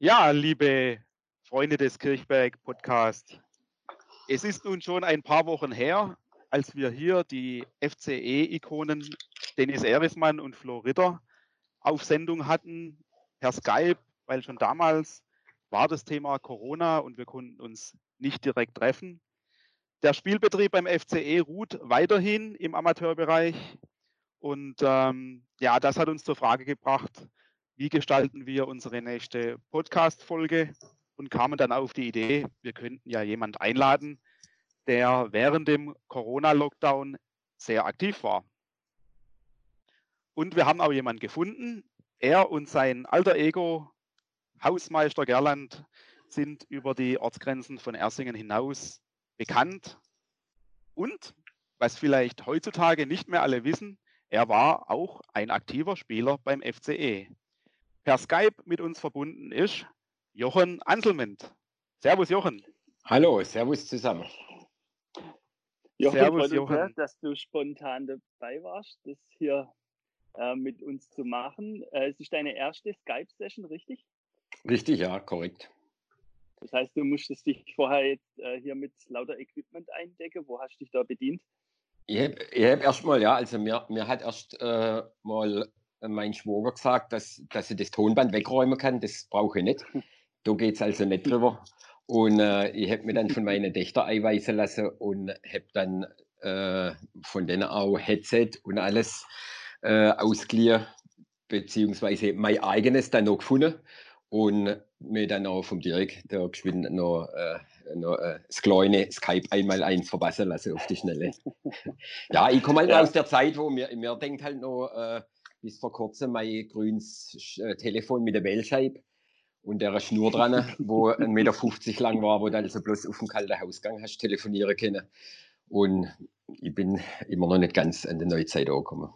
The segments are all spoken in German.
Ja, liebe Freunde des Kirchberg Podcast. Es ist nun schon ein paar Wochen her, als wir hier die FCE-Ikonen Dennis Erismann und Flo Ritter auf Sendung hatten, per Skype, weil schon damals war das Thema Corona und wir konnten uns nicht direkt treffen. Der Spielbetrieb beim FCE ruht weiterhin im Amateurbereich und ähm, ja, das hat uns zur Frage gebracht, wie gestalten wir unsere nächste Podcast-Folge und kamen dann auf die Idee, wir könnten ja jemand einladen, der während dem Corona-Lockdown sehr aktiv war. Und wir haben auch jemanden gefunden. Er und sein alter Ego, Hausmeister Gerland, sind über die Ortsgrenzen von Ersingen hinaus bekannt. Und, was vielleicht heutzutage nicht mehr alle wissen, er war auch ein aktiver Spieler beim FCE per Skype mit uns verbunden ist Jochen Anselment. Servus, Jochen. Hallo, Servus zusammen. Jochen, servus, Jochen. Dass du spontan dabei warst, das hier äh, mit uns zu machen. Äh, es ist deine erste Skype-Session, richtig? Richtig, ja, korrekt. Das heißt, du musstest dich vorher jetzt äh, hier mit lauter Equipment eindecken. Wo hast du dich da bedient? Ich habe hab erst mal, ja, also mir, mir hat erst äh, mal mein Schwager gesagt, dass, dass ich das Tonband wegräumen kann. Das brauche ich nicht. Da geht es also nicht drüber. Und äh, ich habe mir dann von meinen Töchtern einweisen lassen und habe dann äh, von denen auch Headset und alles äh, ausgeliehen, beziehungsweise mein eigenes dann noch gefunden und mir dann auch vom Dirk da geschwind noch, äh, noch äh, das kleine Skype einmal eins verpassen lassen auf die Schnelle. ja, ich komme halt ja. aus der Zeit, wo mir, mir denkt halt noch, äh, bis vor kurzem mein grünes äh, Telefon mit der Wählscheibe und der Schnur dran, wo 1,50 Meter lang war, wo du also bloß auf dem kalten Hausgang hast telefonieren können. Und ich bin immer noch nicht ganz an der Neuzeit angekommen.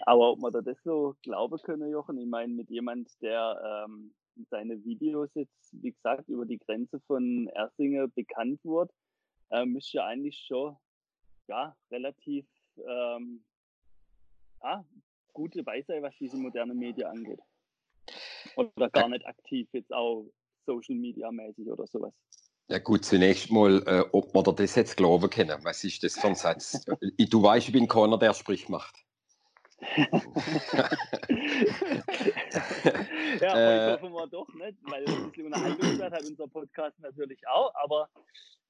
Aber ob man da das so glauben können, Jochen, ich meine, mit jemand, der ähm, seine Videos jetzt, wie gesagt, über die Grenze von Ersingen bekannt wurde, ähm, ist ja eigentlich schon ja, relativ ähm, ah, gut dabei sein, was diese modernen Medien angeht. Oder gar nicht aktiv jetzt auch Social Media mäßig oder sowas. Ja gut, zunächst mal, äh, ob man das jetzt glauben können. Was ist das für ein Satz? du weißt, ich bin keiner, der Sprich macht. ja, aber äh, hoffen wir doch nicht, weil ein bisschen Unterhaltungswert hat unser Podcast natürlich auch, aber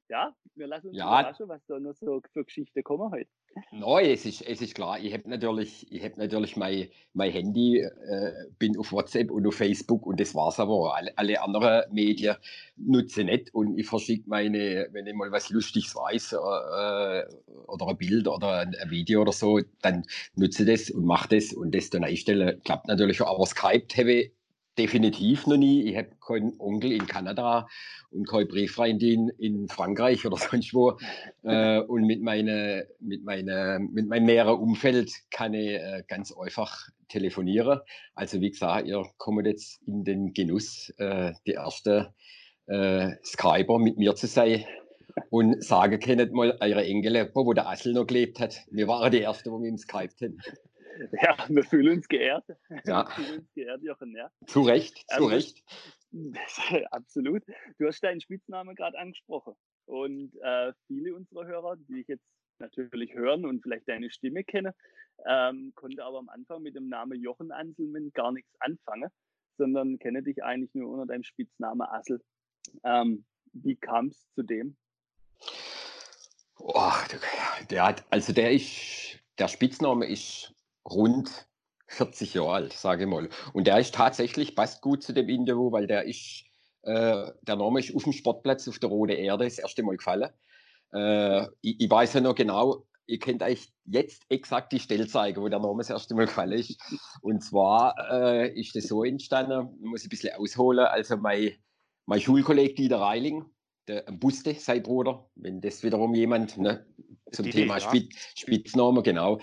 ja, wir lassen uns ja. überraschen, was da noch so für Geschichten kommen heute. Nein, es ist, es ist klar. Ich habe natürlich, ich hab natürlich mein, mein Handy, äh, bin auf WhatsApp und auf Facebook und das war es aber. Alle, alle anderen Medien nutze ich nicht und ich verschicke meine, wenn ich mal was Lustiges weiß äh, oder ein Bild oder ein, ein, Video oder so, dann nutze ich das und mache das und das dann einstellen. Klappt natürlich auch, aber Skype habe ich definitiv noch nie. Ich habe keinen Onkel in Kanada und keine Brieffreundin in Frankreich oder sonst wo. Äh, und mit, meine, mit, meine, mit meinem näheren Umfeld kann ich äh, ganz einfach telefonieren. Also wie gesagt, ihr kommt jetzt in den Genuss, äh, die erste äh, Skyper mit mir zu sein. Und sagen können mal eure Enkel, wo der Assel noch gelebt hat. Wir waren die Ersten, wir im Skype haben. Ja, wir fühlen uns geehrt. Ja. Wir fühlen uns geehrt, Jochen. Ja. Zu Recht, zu ähm, Recht. Absolut. Du hast deinen Spitznamen gerade angesprochen. Und äh, viele unserer Hörer, die ich jetzt natürlich hören und vielleicht deine Stimme kenne, ähm, konnte aber am Anfang mit dem Namen Jochen Anselmann gar nichts anfangen, sondern kenne dich eigentlich nur unter deinem Spitznamen Assel. Ähm, wie kam es zu dem? Oh, der hat, also der ist, der Spitzname ist rund 40 Jahre alt, sage ich mal. Und der ist tatsächlich, passt gut zu dem Interview, weil der ist, äh, der Name ist auf dem Sportplatz auf der Rote Erde das erste Mal gefallen. Äh, ich, ich, weiß ja noch genau, ihr könnt euch jetzt exakt die Stelle zeigen, wo der Name das erste Mal gefallen ist. Und zwar äh, ist das so entstanden, muss ich ein bisschen ausholen. Also mein, mein Schulkollege Dieter Reiling, der Buste, sein Bruder, wenn das wiederum jemand ne, zum die Thema ja. Spitzname, genau.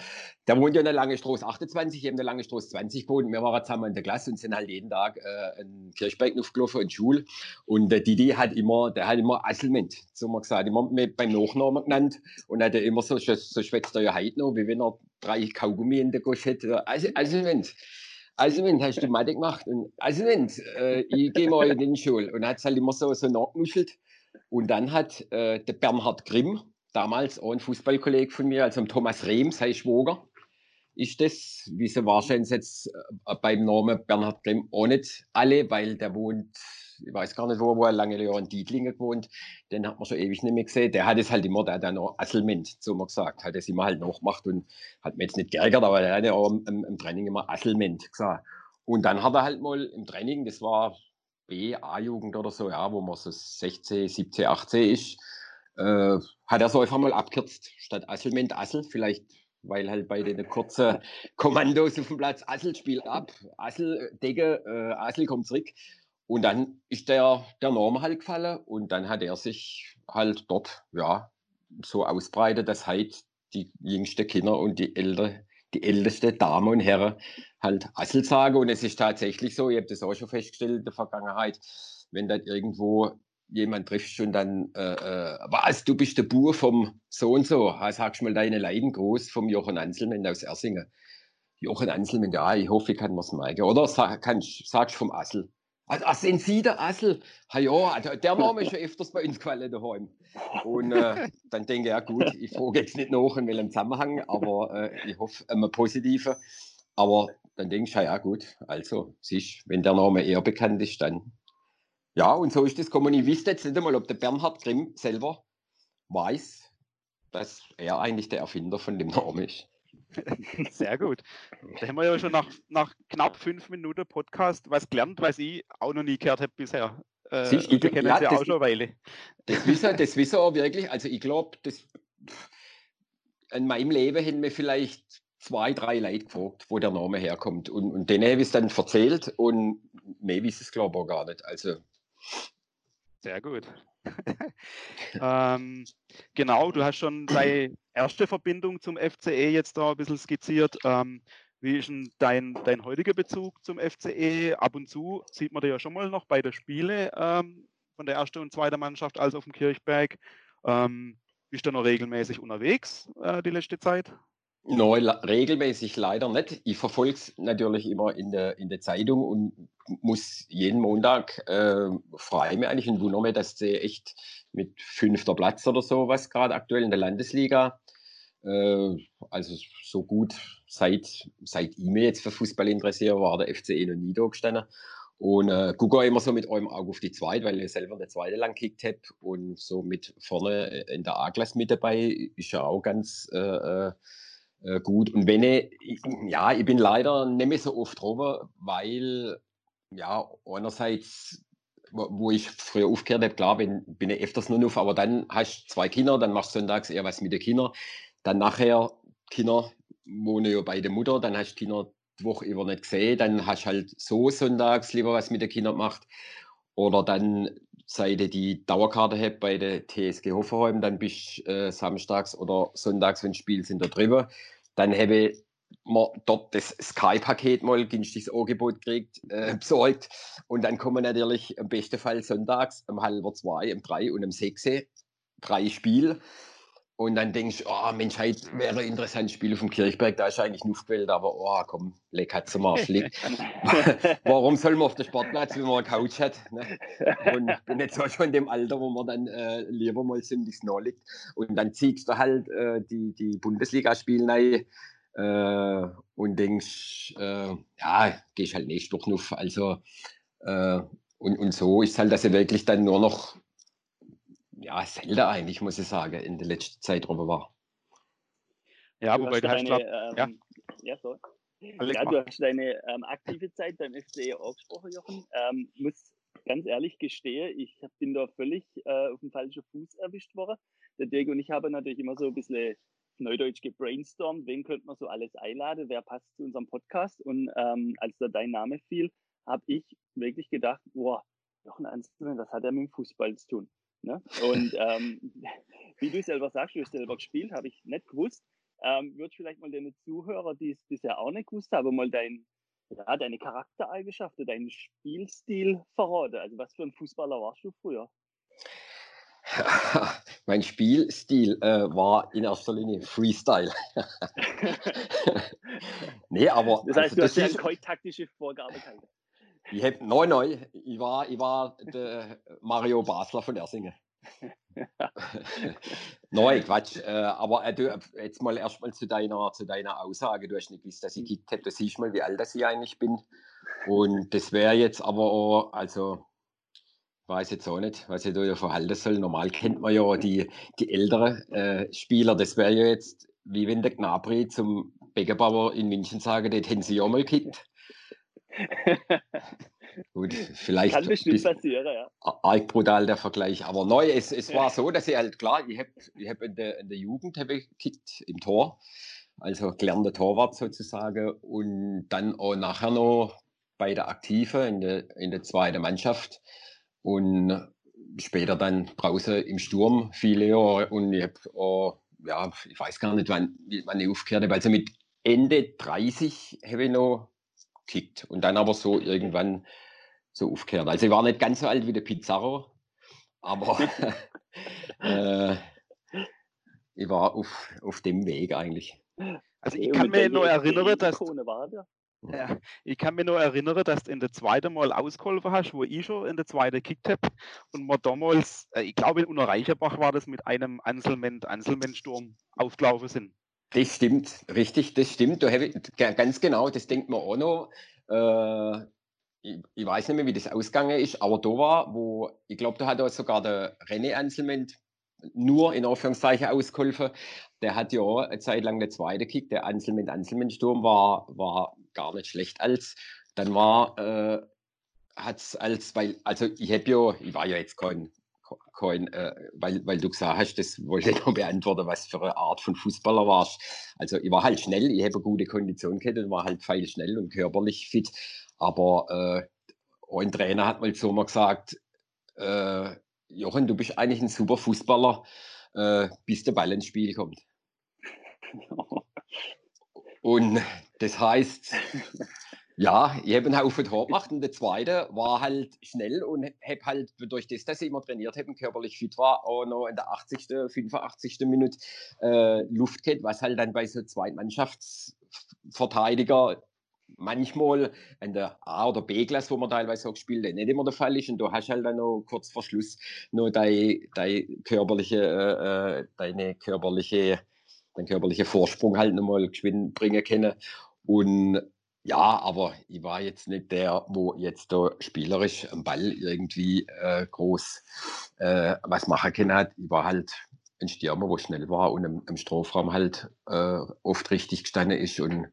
Der wohnt ja in der Lange Straße 28, eben der Lange Straße 20 gewohnt. Wir waren zusammen in der Klasse und sind halt jeden Tag äh, in Kirchberg aufgelaufen in Schule. Und der Didi hat immer, der hat immer Asselment, so mal gesagt, immer mit, beim Nachnamen genannt und hat immer so, so schwätzt er ja heute noch, wie wenn er drei Kaugummi in der Gosch hätte. Asselment. Also, wenn hast du Mathe gemacht. Und, also, wenn äh, ich gehe mal in die Schule und hat es halt immer so, so nachgenuschelt. Und dann hat äh, der Bernhard Grimm, damals auch ein Fußballkollege von mir, also Thomas Rehm, sein Schwager, ist das, wie sie wahrscheinlich jetzt äh, beim Namen Bernhard Grimm auch nicht alle, weil der wohnt, ich weiß gar nicht wo, wo er lange Jahre in Dietlingen gewohnt, den hat man schon ewig nicht mehr gesehen. Der hat es halt immer, der hat dann noch Asselment, so man gesagt, hat es immer halt nachgemacht und hat mir jetzt nicht geärgert, aber der hat ja auch im, im Training immer Asselment gesagt. Und dann hat er halt mal im Training, das war B, A-Jugend oder so, ja, wo man so 16, 17, 18 ist, äh, hat er so einfach mal abkürzt, statt Asselment Assel, vielleicht weil halt bei den kurzen Kommandos auf dem Platz Assel spielt ab, Assel Decke, äh, Assel kommt zurück. Und dann ist der, der Norm halt gefallen und dann hat er sich halt dort ja so ausbreitet, dass halt die jüngsten Kinder und die ältere, die älteste Damen und Herren halt Assel sagen. Und es ist tatsächlich so, ich habe das auch schon festgestellt in der Vergangenheit, wenn dann irgendwo jemand triffst und dann, äh, äh, was, du bist der Bur vom so und so, sagst mal deine Leiden groß vom Jochen Anselmann aus Ersingen. Jochen Anselmann, ja, ich hoffe, ich kann mir's merken. Oder sag, kannst, sagst vom Assel. Also, ach, sind Sie der Assel? Ha, ja, also, der Name ist schon öfters bei uns gefallen daheim. Und äh, dann denke ich, ja gut, ich frage jetzt nicht nach in welchem Zusammenhang, aber äh, ich hoffe, immer positive. Aber dann denke ich, ja gut, also, siehst, wenn der Name eher bekannt ist, dann ja, und so ist das gekommen. Ich wüsste jetzt nicht einmal, ob der Bernhard Grimm selber weiß, dass er eigentlich der Erfinder von dem Namen ist. Sehr gut. Da haben wir ja schon nach, nach knapp fünf Minuten Podcast was gelernt, was ich auch noch nie gehört habe bisher. Äh, Siehst, ich, kennen ja, ja auch schon eine Weile. Das wissen, das wissen auch wirklich. Also ich glaube, in meinem Leben hätten wir vielleicht zwei, drei Leute gefragt, wo der Name herkommt. Und, und denen habe ich es dann erzählt und mehr wissen es glaube ich auch gar nicht. Also sehr gut. ähm, genau, du hast schon deine erste Verbindung zum FCE jetzt da ein bisschen skizziert. Ähm, wie ist denn dein, dein heutiger Bezug zum FCE? Ab und zu sieht man da ja schon mal noch bei den Spielen ähm, von der ersten und zweiten Mannschaft als auf dem Kirchberg. Ähm, bist du noch regelmäßig unterwegs äh, die letzte Zeit? Nein, regelmäßig leider nicht. Ich verfolge es natürlich immer in der, in der Zeitung und muss jeden Montag äh, freue mich eigentlich und wundere mich, dass sie echt mit fünfter Platz oder so was gerade aktuell in der Landesliga, äh, also so gut seit, seit ich mich jetzt für Fußball interessiere, war der FCE noch nie da gestanden. Und äh, gucke auch immer so mit einem Auge auf die Zweite, weil ich selber eine Zweite lang gekickt habe und so mit vorne in der A-Klasse mit dabei ist ja auch ganz äh, äh gut. Und wenn ich, ja, ich bin leider nicht mehr so oft drüber, weil, ja, einerseits, wo, wo ich früher aufgehört habe, klar, bin, bin ich öfters nur auf, aber dann hast du zwei Kinder, dann machst du sonntags eher was mit den Kindern. Dann nachher, Kinder wohnen ja bei der Mutter, dann hast du Kinder die Woche über nicht gesehen, dann hast du halt so sonntags lieber was mit den Kindern gemacht. Oder dann, seit ich die Dauerkarte habe bei der TSG Hoffenheim, dann bist du äh, samstags oder sonntags, wenn Spiel sind, da drüber. Dann habe ich mir dort das Sky-Paket mal günstiges Angebot gekriegt, äh, besorgt. Und dann kommen natürlich im besten Fall sonntags um halb zwei, um drei und um sechs drei Spiele. Und dann denkst du, oh Mensch, heute wäre ein interessantes Spiel vom Kirchberg, da ist eigentlich nur gewählt, aber oh komm, leck hat zum Arsch liegt. Warum soll man auf den Sportplatz, wenn man eine Couch hat? Ne? Und ich bin jetzt auch schon in dem Alter, wo man dann äh, lieber mal ziemlich nah liegt. Und dann ziehst du halt äh, die, die Bundesligaspiele rein äh, und denkst, äh, ja, gehst halt nicht durch Nuff. Also, äh, und, und so ist halt, dass er wirklich dann nur noch ja, selten eigentlich, muss ich sagen, in der letzten Zeit drüber war. Ja, du wobei du hast, deine, ähm, ja. ja, so. ja, du hast deine ähm, aktive Zeit beim FCE angesprochen, Jochen. Ähm, muss ganz ehrlich gestehen, ich bin da völlig äh, auf dem falschen Fuß erwischt worden. Der Dirk und ich haben natürlich immer so ein bisschen neudeutsch gebrainstormt, wen könnte man so alles einladen, wer passt zu unserem Podcast. Und ähm, als da dein Name fiel, habe ich wirklich gedacht, boah, Jochen Anselmann, was hat er mit dem Fußball zu tun? Ne? Und ähm, wie du selber sagst, du hast selber gespielt, habe ich nicht gewusst. Ähm, Würdest vielleicht mal deine Zuhörer, die es bisher auch nicht gewusst haben, mal dein, ja, deine Charaktereigenschaften, deinen Spielstil verraten? Also was für ein Fußballer warst du früher? mein Spielstil äh, war in erster Linie Freestyle. nee, aber. Das heißt, also, du hast ja keine taktische Vorgabe. Ich habe nein, nein, ich war, ich war der Mario Basler von Ersingen. nein, Quatsch. Äh, aber äh, du, jetzt mal erstmal zu deiner, zu deiner Aussage. Du hast nicht gewusst, dass ich gekickt habe. Du siehst mal, wie alt das ich eigentlich bin. Und das wäre jetzt aber auch, also weiß jetzt auch nicht, was ich da verhalten soll. Normal kennt man ja die, die älteren äh, Spieler. Das wäre ja jetzt, wie wenn der Gnabry zum Beckerbauer in München sagen, den hätten sie ja mal gekickt. Gut, vielleicht. Kann bestimmt passieren, ja. Arg brutal der Vergleich. Aber neu, es, es war so, dass ich halt klar, ich habe ich hab in, der, in der Jugend gekickt im Tor. Also gelernter Torwart sozusagen. Und dann auch nachher noch bei der Aktive in der, in der zweiten Mannschaft. Und später dann draußen im Sturm viele Jahre. Und ich habe auch, ja, ich weiß gar nicht, wann, wann ich aufgehört habe. Also mit Ende 30 habe ich noch gekickt. Und dann aber so irgendwann so aufgehört. Also ich war nicht ganz so alt wie der Pizarro, aber äh, ich war auf, auf dem Weg eigentlich. Also ich kann mir nur erinnern, dass ja, ich kann mich nur erinnern, dass du in der zweiten Mal ausgeholfen hast, wo ich schon in der zweiten gekickt habe und wir damals, äh, ich glaube in Unterreicherbach war das mit einem Einzelmensch-Sturm aufgelaufen sind. Das stimmt, richtig, das stimmt. Ich, ganz genau, das denkt man auch noch. Äh, ich, ich, weiß nicht mehr, wie das ausgegangen ist, aber da war, wo, ich glaube, da hat auch sogar der René Anselment nur in Anführungszeichen ausgeholfen. Der hat ja eine Zeit lang der zweite Kick, der Anselment Anselment Sturm war, war gar nicht schlecht als. Dann war, äh, hat es als, weil, also ich habe ja, ich war ja jetzt kein, kein äh, weil, weil du gesagt hast, das wollte ich noch beantworten, was für eine Art von Fußballer warst. Also ich war halt schnell, ich habe gute Kondition gehabt und war halt feil schnell und körperlich fit. Aber äh, ein Trainer hat mal zu mir gesagt, äh, Jochen, du bist eigentlich ein super Fußballer, äh, bis der Ball ins Spiel kommt. Und das heißt, ja, ich habe einen Haufen Tor gemacht und der zweite war halt schnell und habe halt durch das, dass ich immer trainiert habe und körperlich fit war, auch noch in der 80., 85. Minute äh, Luft gehabt, was halt dann bei so Zweitmannschaftsverteidiger manchmal in der A- oder B-Klasse, wo man teilweise auch gespielt hat, nicht immer der Fall ist. Und du hast halt dann noch kurz vor Schluss noch deine, deine körperliche, äh, äh deine körperliche den körperlichen Vorsprung halt nochmal geschwind bringen können. Und ja, aber ich war jetzt nicht der, wo jetzt da spielerisch am Ball irgendwie äh, groß äh, was machen können hat. Ich war halt ein Stürmer, wo schnell war und im, im Strafraum halt äh, oft richtig gestanden ist. Und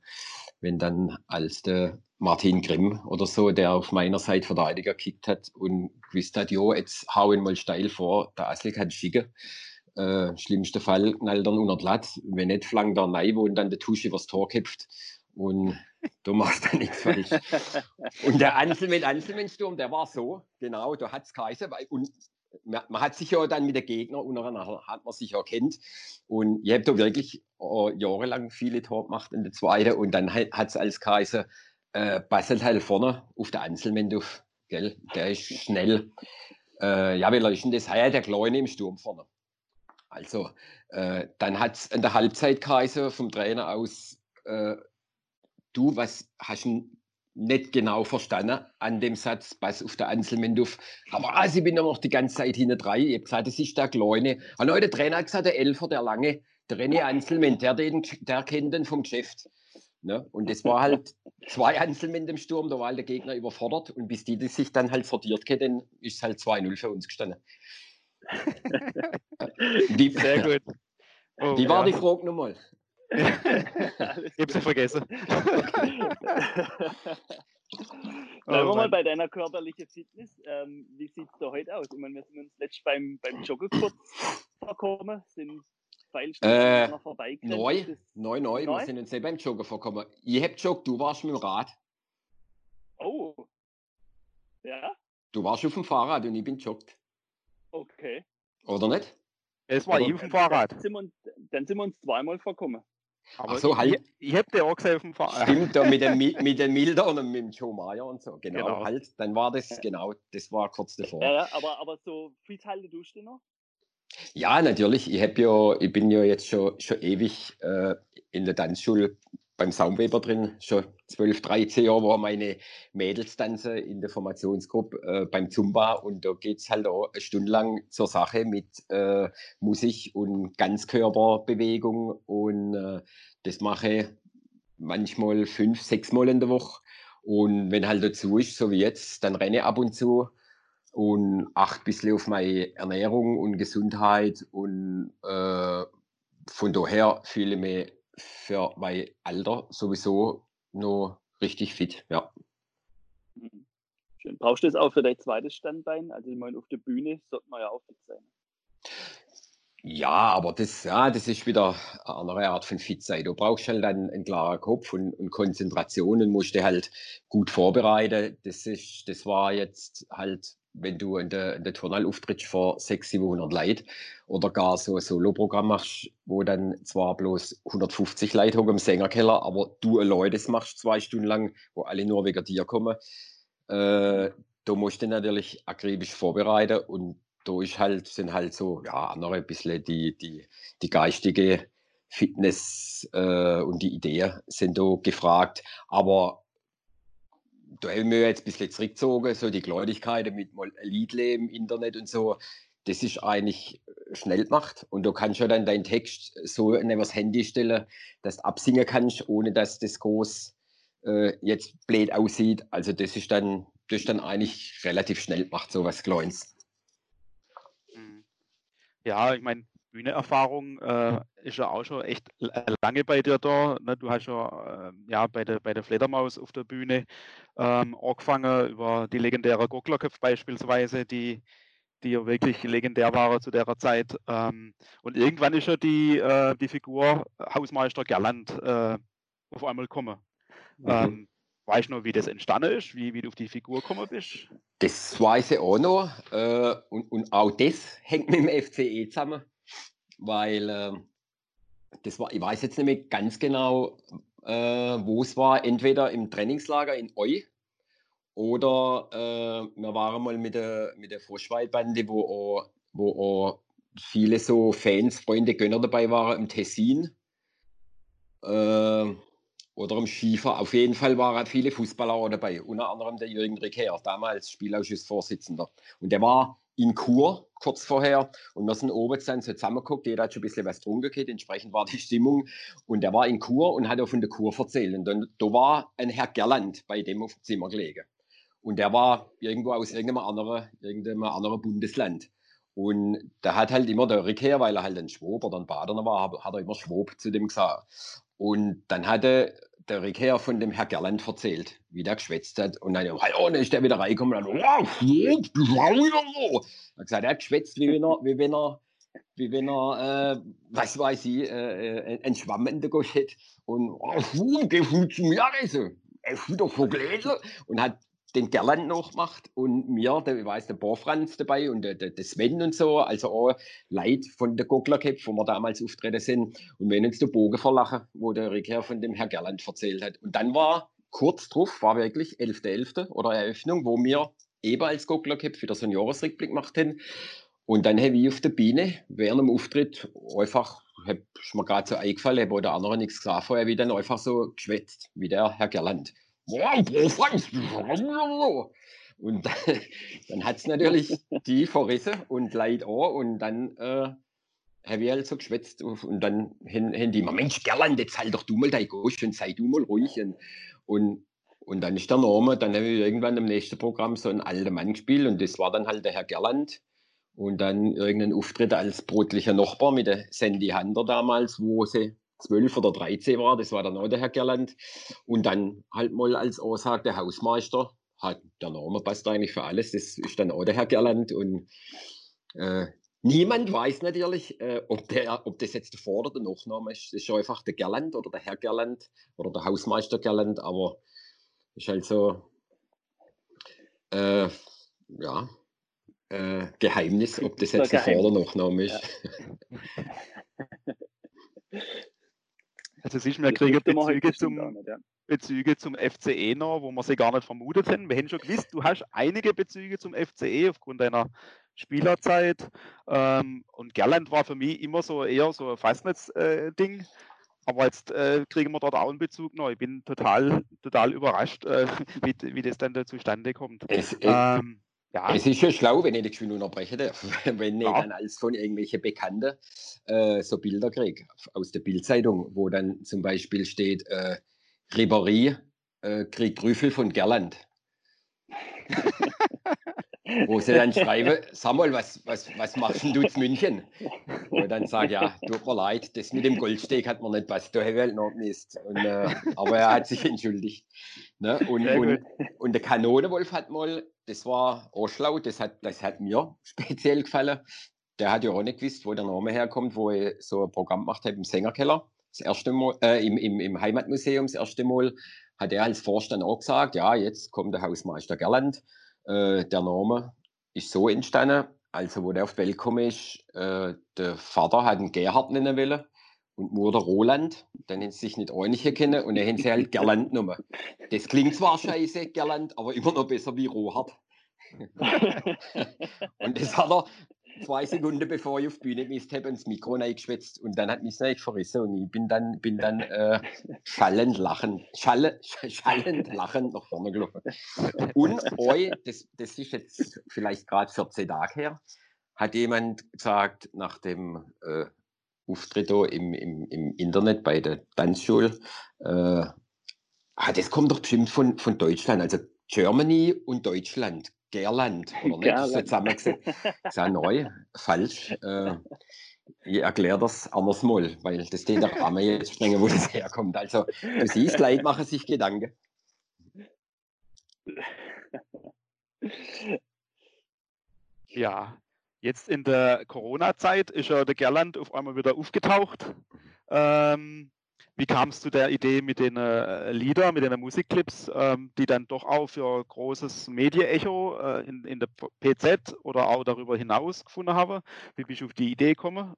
wenn dann als der Martin Grimm oder so, der auf meiner Seite Verteidiger gekickt hat und gewusst hat, jo, jetzt hau ihn mal steil vor, der Asli kann schicken äh, schlimmster Fall knallt er unter Blatt. Wenn nicht, flankt er rein, wo dann der Tusche übers Tor kippt. Und du machst dann nichts falsch. und der Einzelmann, Einzelmannsturm, der war so, genau, da hat es geheißen, weil, und man, hat sich ja dann mit den Gegnern untereinander, hat man sich erkennt. Und ich habe da wirklich äh, jahrelang viele Tore gemacht in der zweiten und dann hat es als geheißen, äh, Basel halt vorne auf der Einzelmenduf, gell, der ist schnell. Äh, ja, ist denn das? Ja, der Kleine im Sturm vorne. Also, äh, dann hat es in der Halbzeit geheißen vom Trainer aus, äh, du, was hast du nicht genau verstanden an dem Satz, was auf der Anselmenduf. Aber also, ich bin noch die ganze Zeit hinten dran. Ich habe gesagt, das ist der Kleine. Und der Trainer hat gesagt, der Elfer, der lange, der René Anselmann, der, den, der kennt den vom Geschäft. Ne? Und das war halt zwei Anselmänner im Sturm, da war halt der Gegner überfordert. Und bis die, die sich dann halt sortiert haben, ist es halt 2-0 für uns gestanden. die, Sehr gut. Oh, die war ja. die Frage nochmal. Ich habe sie vergessen. Bleiben wir oh, mal bei deiner körperlichen Fitness. Ähm, wie sieht es da heute aus? Ich meine, wir sind uns letztens beim, beim Joggen kurz verkommen, sind äh, Neu, neu, neu, wir sind uns nicht beim Joggen verkommen. Ich hab joggt, du warst mit dem Rad. Oh. Ja? Du warst auf dem Fahrrad und ich bin joggt. Okay. Oder nicht? Es war ich auf dem Fahrrad. Dann sind, wir, dann sind wir uns zweimal vorkommen. Aber Ach so, halt. Ich, ich hab dir auch gesehen auf dem Fahrrad. Stimmt, da mit dem, mit dem Milder und mit dem Joe Meyer und so. Genau, genau, halt. Dann war das, genau, das war kurz davor. Ja, ja aber, aber so fit halten tust du noch? Ja, natürlich. Ich, ja, ich bin ja jetzt schon, schon ewig äh, in der Tanzschule beim Saumweber drin. Schon 12, 13 Jahre war meine Mädelstanze in der Formationsgruppe äh, beim Zumba und da geht es halt auch eine Stunde lang zur Sache mit äh, Musik und Ganzkörperbewegung und äh, das mache ich manchmal fünf, sechs Mal in der Woche. Und wenn halt dazu ist, so wie jetzt, dann renne ich ab und zu und achte ein bisschen auf meine Ernährung und Gesundheit und äh, von daher fühle ich mich für mein Alter sowieso noch richtig fit, ja. Mhm. Schön. Brauchst du das auch für dein zweites Standbein? Also ich meine, auf der Bühne sollte man ja auch fit sein. Ja, aber das, ja, das ist wieder eine andere Art von fit sein. Du brauchst halt dann einen klaren Kopf und, und Konzentration und musst dich halt gut vorbereiten. Das ist, das war jetzt halt wenn du in der, in der Turnhalle auftrittst vor 600, 700 Leuten oder gar so ein Solo-Programm machst, wo dann zwar bloß 150 Leute haben im Sängerkeller, aber du allein machst zwei Stunden lang, wo alle nur wegen dir kommen, äh, da musst du natürlich akribisch vorbereiten und da ist halt, sind halt so, ja, andere ein bisschen die, die, die geistige Fitness äh, und die Ideen sind da gefragt, aber wir jetzt ein bisschen zurückgezogen, so die Gläubigkeiten mit mal Liedle im Internet und so. Das ist eigentlich äh, schnell gemacht und du kannst ja dann deinen Text so in das Handy stellen, dass du absingen kannst, ohne dass das groß äh, jetzt blöd aussieht. Also das ist dann, das ist dann eigentlich relativ schnell gemacht, so was Kleines. Mhm. Ja, ich meine, Bühneerfahrung äh, ist ja auch schon echt lange bei dir da. Ne? Du hast ja, äh, ja bei, der, bei der Fledermaus auf der Bühne ähm, angefangen über die legendäre Gocklerköpf beispielsweise, die, die ja wirklich legendär waren zu der Zeit. Ähm, und irgendwann ist ja die, äh, die Figur Hausmeister Gerland äh, auf einmal gekommen. Mhm. Ähm, weißt du noch, wie das entstanden ist, wie, wie du auf die Figur gekommen bist? Das weiß ich auch noch. Äh, und, und auch das hängt mit dem FCE zusammen weil äh, das war, ich weiß jetzt nicht mehr ganz genau, äh, wo es war, entweder im Trainingslager in Eu oder äh, wir waren mal mit der, mit der Vorschweidbande, wo auch, wo auch viele so Fans, Freunde, Gönner dabei waren im Tessin äh, oder im Schiefer. Auf jeden Fall waren viele Fußballer dabei, unter anderem der Jürgen Ricker, damals Spielausschussvorsitzender. Und der war in Kur kurz vorher. Und wir sind oben dann so zusammengeguckt, jeder hat schon ein bisschen was getrunken, entsprechend war die Stimmung. Und der war in Kur und hat auch von der Kur erzählt. Und dann, da war ein Herr Gerland bei dem auf dem Zimmer gelegen. Und der war irgendwo aus irgendeinem anderen, irgendeinem anderen Bundesland. Und da hat halt immer der Rückkehr, weil er halt ein Schwob oder ein Badener war, hat er immer Schwob zu dem gesagt. Und dann hatte der Rückkehr von dem Herr Gerland erzählt, wie der geschwätzt hat. Und dann, oh, dann ist der wieder reingekommen und dann, wow. Er hat gesagt, er hat geschwätzt, wie wenn er, wie wenn er, wie wenn er, äh, was weiß ich, äh, äh, ein Schwamm in der Gosch hätte. Und, oh, geh zu mir, also. Er ist wieder verkleidet und hat den Gerland noch macht und mir, der, ich weiß, der Borfranz dabei und der, der, der Sven und so, also auch Leute von der Goggler wo wir damals auftreten sind und wenn uns der Bogen verlachen, wo der Rückkehr von dem Herr Gerland erzählt hat. Und dann war kurz drauf, war wirklich 11.11. .11. oder Eröffnung, wo wir eben als Goggler wieder so einen Jahresrückblick gemacht haben. Und dann habe ich auf der Biene während dem Auftritt einfach, hab, ist mir gerade so eingefallen, habe der andere nichts gesagt vorher, wie dann einfach so geschwätzt, wie der Herr Gerland. Und dann hat es natürlich die verrissen und leid auch. Und dann äh, habe ich halt so geschwätzt. Und dann haben die immer, Mensch, Gerland, jetzt halt doch du mal dein Gosch und sei du mal ruhig. Und, und, und dann ist der Name, dann habe ich irgendwann im nächsten Programm so einen alten Mann gespielt. Und das war dann halt der Herr Gerland. Und dann irgendeinen Auftritt als brotlicher Nachbar mit der Sandy Hunter damals, wo sie 12 oder 13 war, das war dann auch der Herr Gerland. Und dann halt mal als Aussage der Hausmeister, hat der Name passt eigentlich für alles, das ist dann auch der Herr Gerland. Und äh, niemand weiß natürlich, äh, ob, der, ob das jetzt der Vor- oder der Nachname ist. Das ist einfach der Gerland oder der Herr Gerland oder der Hausmeister Gerland, aber ist halt so, äh, ja, äh, Geheimnis, ob das jetzt der Vor- oder Nachname ist. Ja. Also es ist, wir kriegen Bezüge zum, nicht, ja. Bezüge zum FCE noch, wo wir sie gar nicht vermutet hätten. Wir hätten schon gewusst, du hast einige Bezüge zum FCE aufgrund deiner Spielerzeit. Ähm, und Gerland war für mich immer so eher so ein Fastnetz-Ding. Äh, aber jetzt äh, kriegen wir dort auch einen Bezug noch. Ich bin total, total überrascht, äh, wie, wie das dann da zustande kommt. Es, ähm, ja. es ist schon schlau, wenn ich dich schon unterbrechen darf, wenn ich ja. dann als von irgendwelchen Bekannten äh, so Bilder kriege aus der Bildzeitung, wo dann zum Beispiel steht, äh, Ribéry äh, kriegt Rüffel von Gerland. wo sie dann schreiben, sag mal, was, was, was machst du in München? Und dann sage ja, tut mir leid, das mit dem Goldsteg hat mir nicht passt, da habe ich halt noch Mist. Und, äh, aber er hat sich entschuldigt. Ne? Und, und, und, der Kanonenwolf hat mal, das war auch schlau, das hat, das hat mir speziell gefallen. Der hat ja auch nicht gewusst, wo der Name herkommt, wo ich so ein Programm gemacht habe im Sängerkeller. Das erste Mal, äh, im, im, im Heimatmuseum das erste Mal hat er als Vorstand auch gesagt, ja, jetzt kommt der Hausmeister Gerland äh, der Name ist so entstanden, also wo der auf die Welt gekommen ist, äh, der Vater hat einen Gerhard nennen wollen und Mutter Roland, dann haben sie sich nicht einig kennen und dann haben sie halt Gerland genommen. Das klingt zwar scheiße, Gerland, aber immer noch besser wie Rohard. und das hat er zwei Sekunden bevor ich auf die Bühne gemisst habe, ins Mikro eingeschwätzt und dann hat mich nicht verrissen und ich bin dann, bin dann äh, schallend lachend, schalle, schallend lachend nach vorne gelaufen. Und eu, das, das ist jetzt vielleicht gerade 14 Tage her, hat jemand gesagt, nach dem äh, Auftritt im, im, im Internet bei der Tanzschule, äh, ah, das kommt doch bestimmt von, von Deutschland, also Germany und Deutschland. Gerland, oder nicht? Gerland. Wir gesagt. Das ist neu, falsch. Äh, ich erkläre das anders mal, weil das steht auch einmal jetzt streng, wo das herkommt. Also, du siehst, Leute machen sich Gedanken. Ja, jetzt in der Corona-Zeit ist ja der Gerland auf einmal wieder aufgetaucht. Ähm, wie kamst du der Idee mit den äh, Lieder, mit den Musikclips, ähm, die dann doch auch für großes Medienecho äh, in, in der PZ oder auch darüber hinaus gefunden haben? Wie bist du auf die Idee gekommen?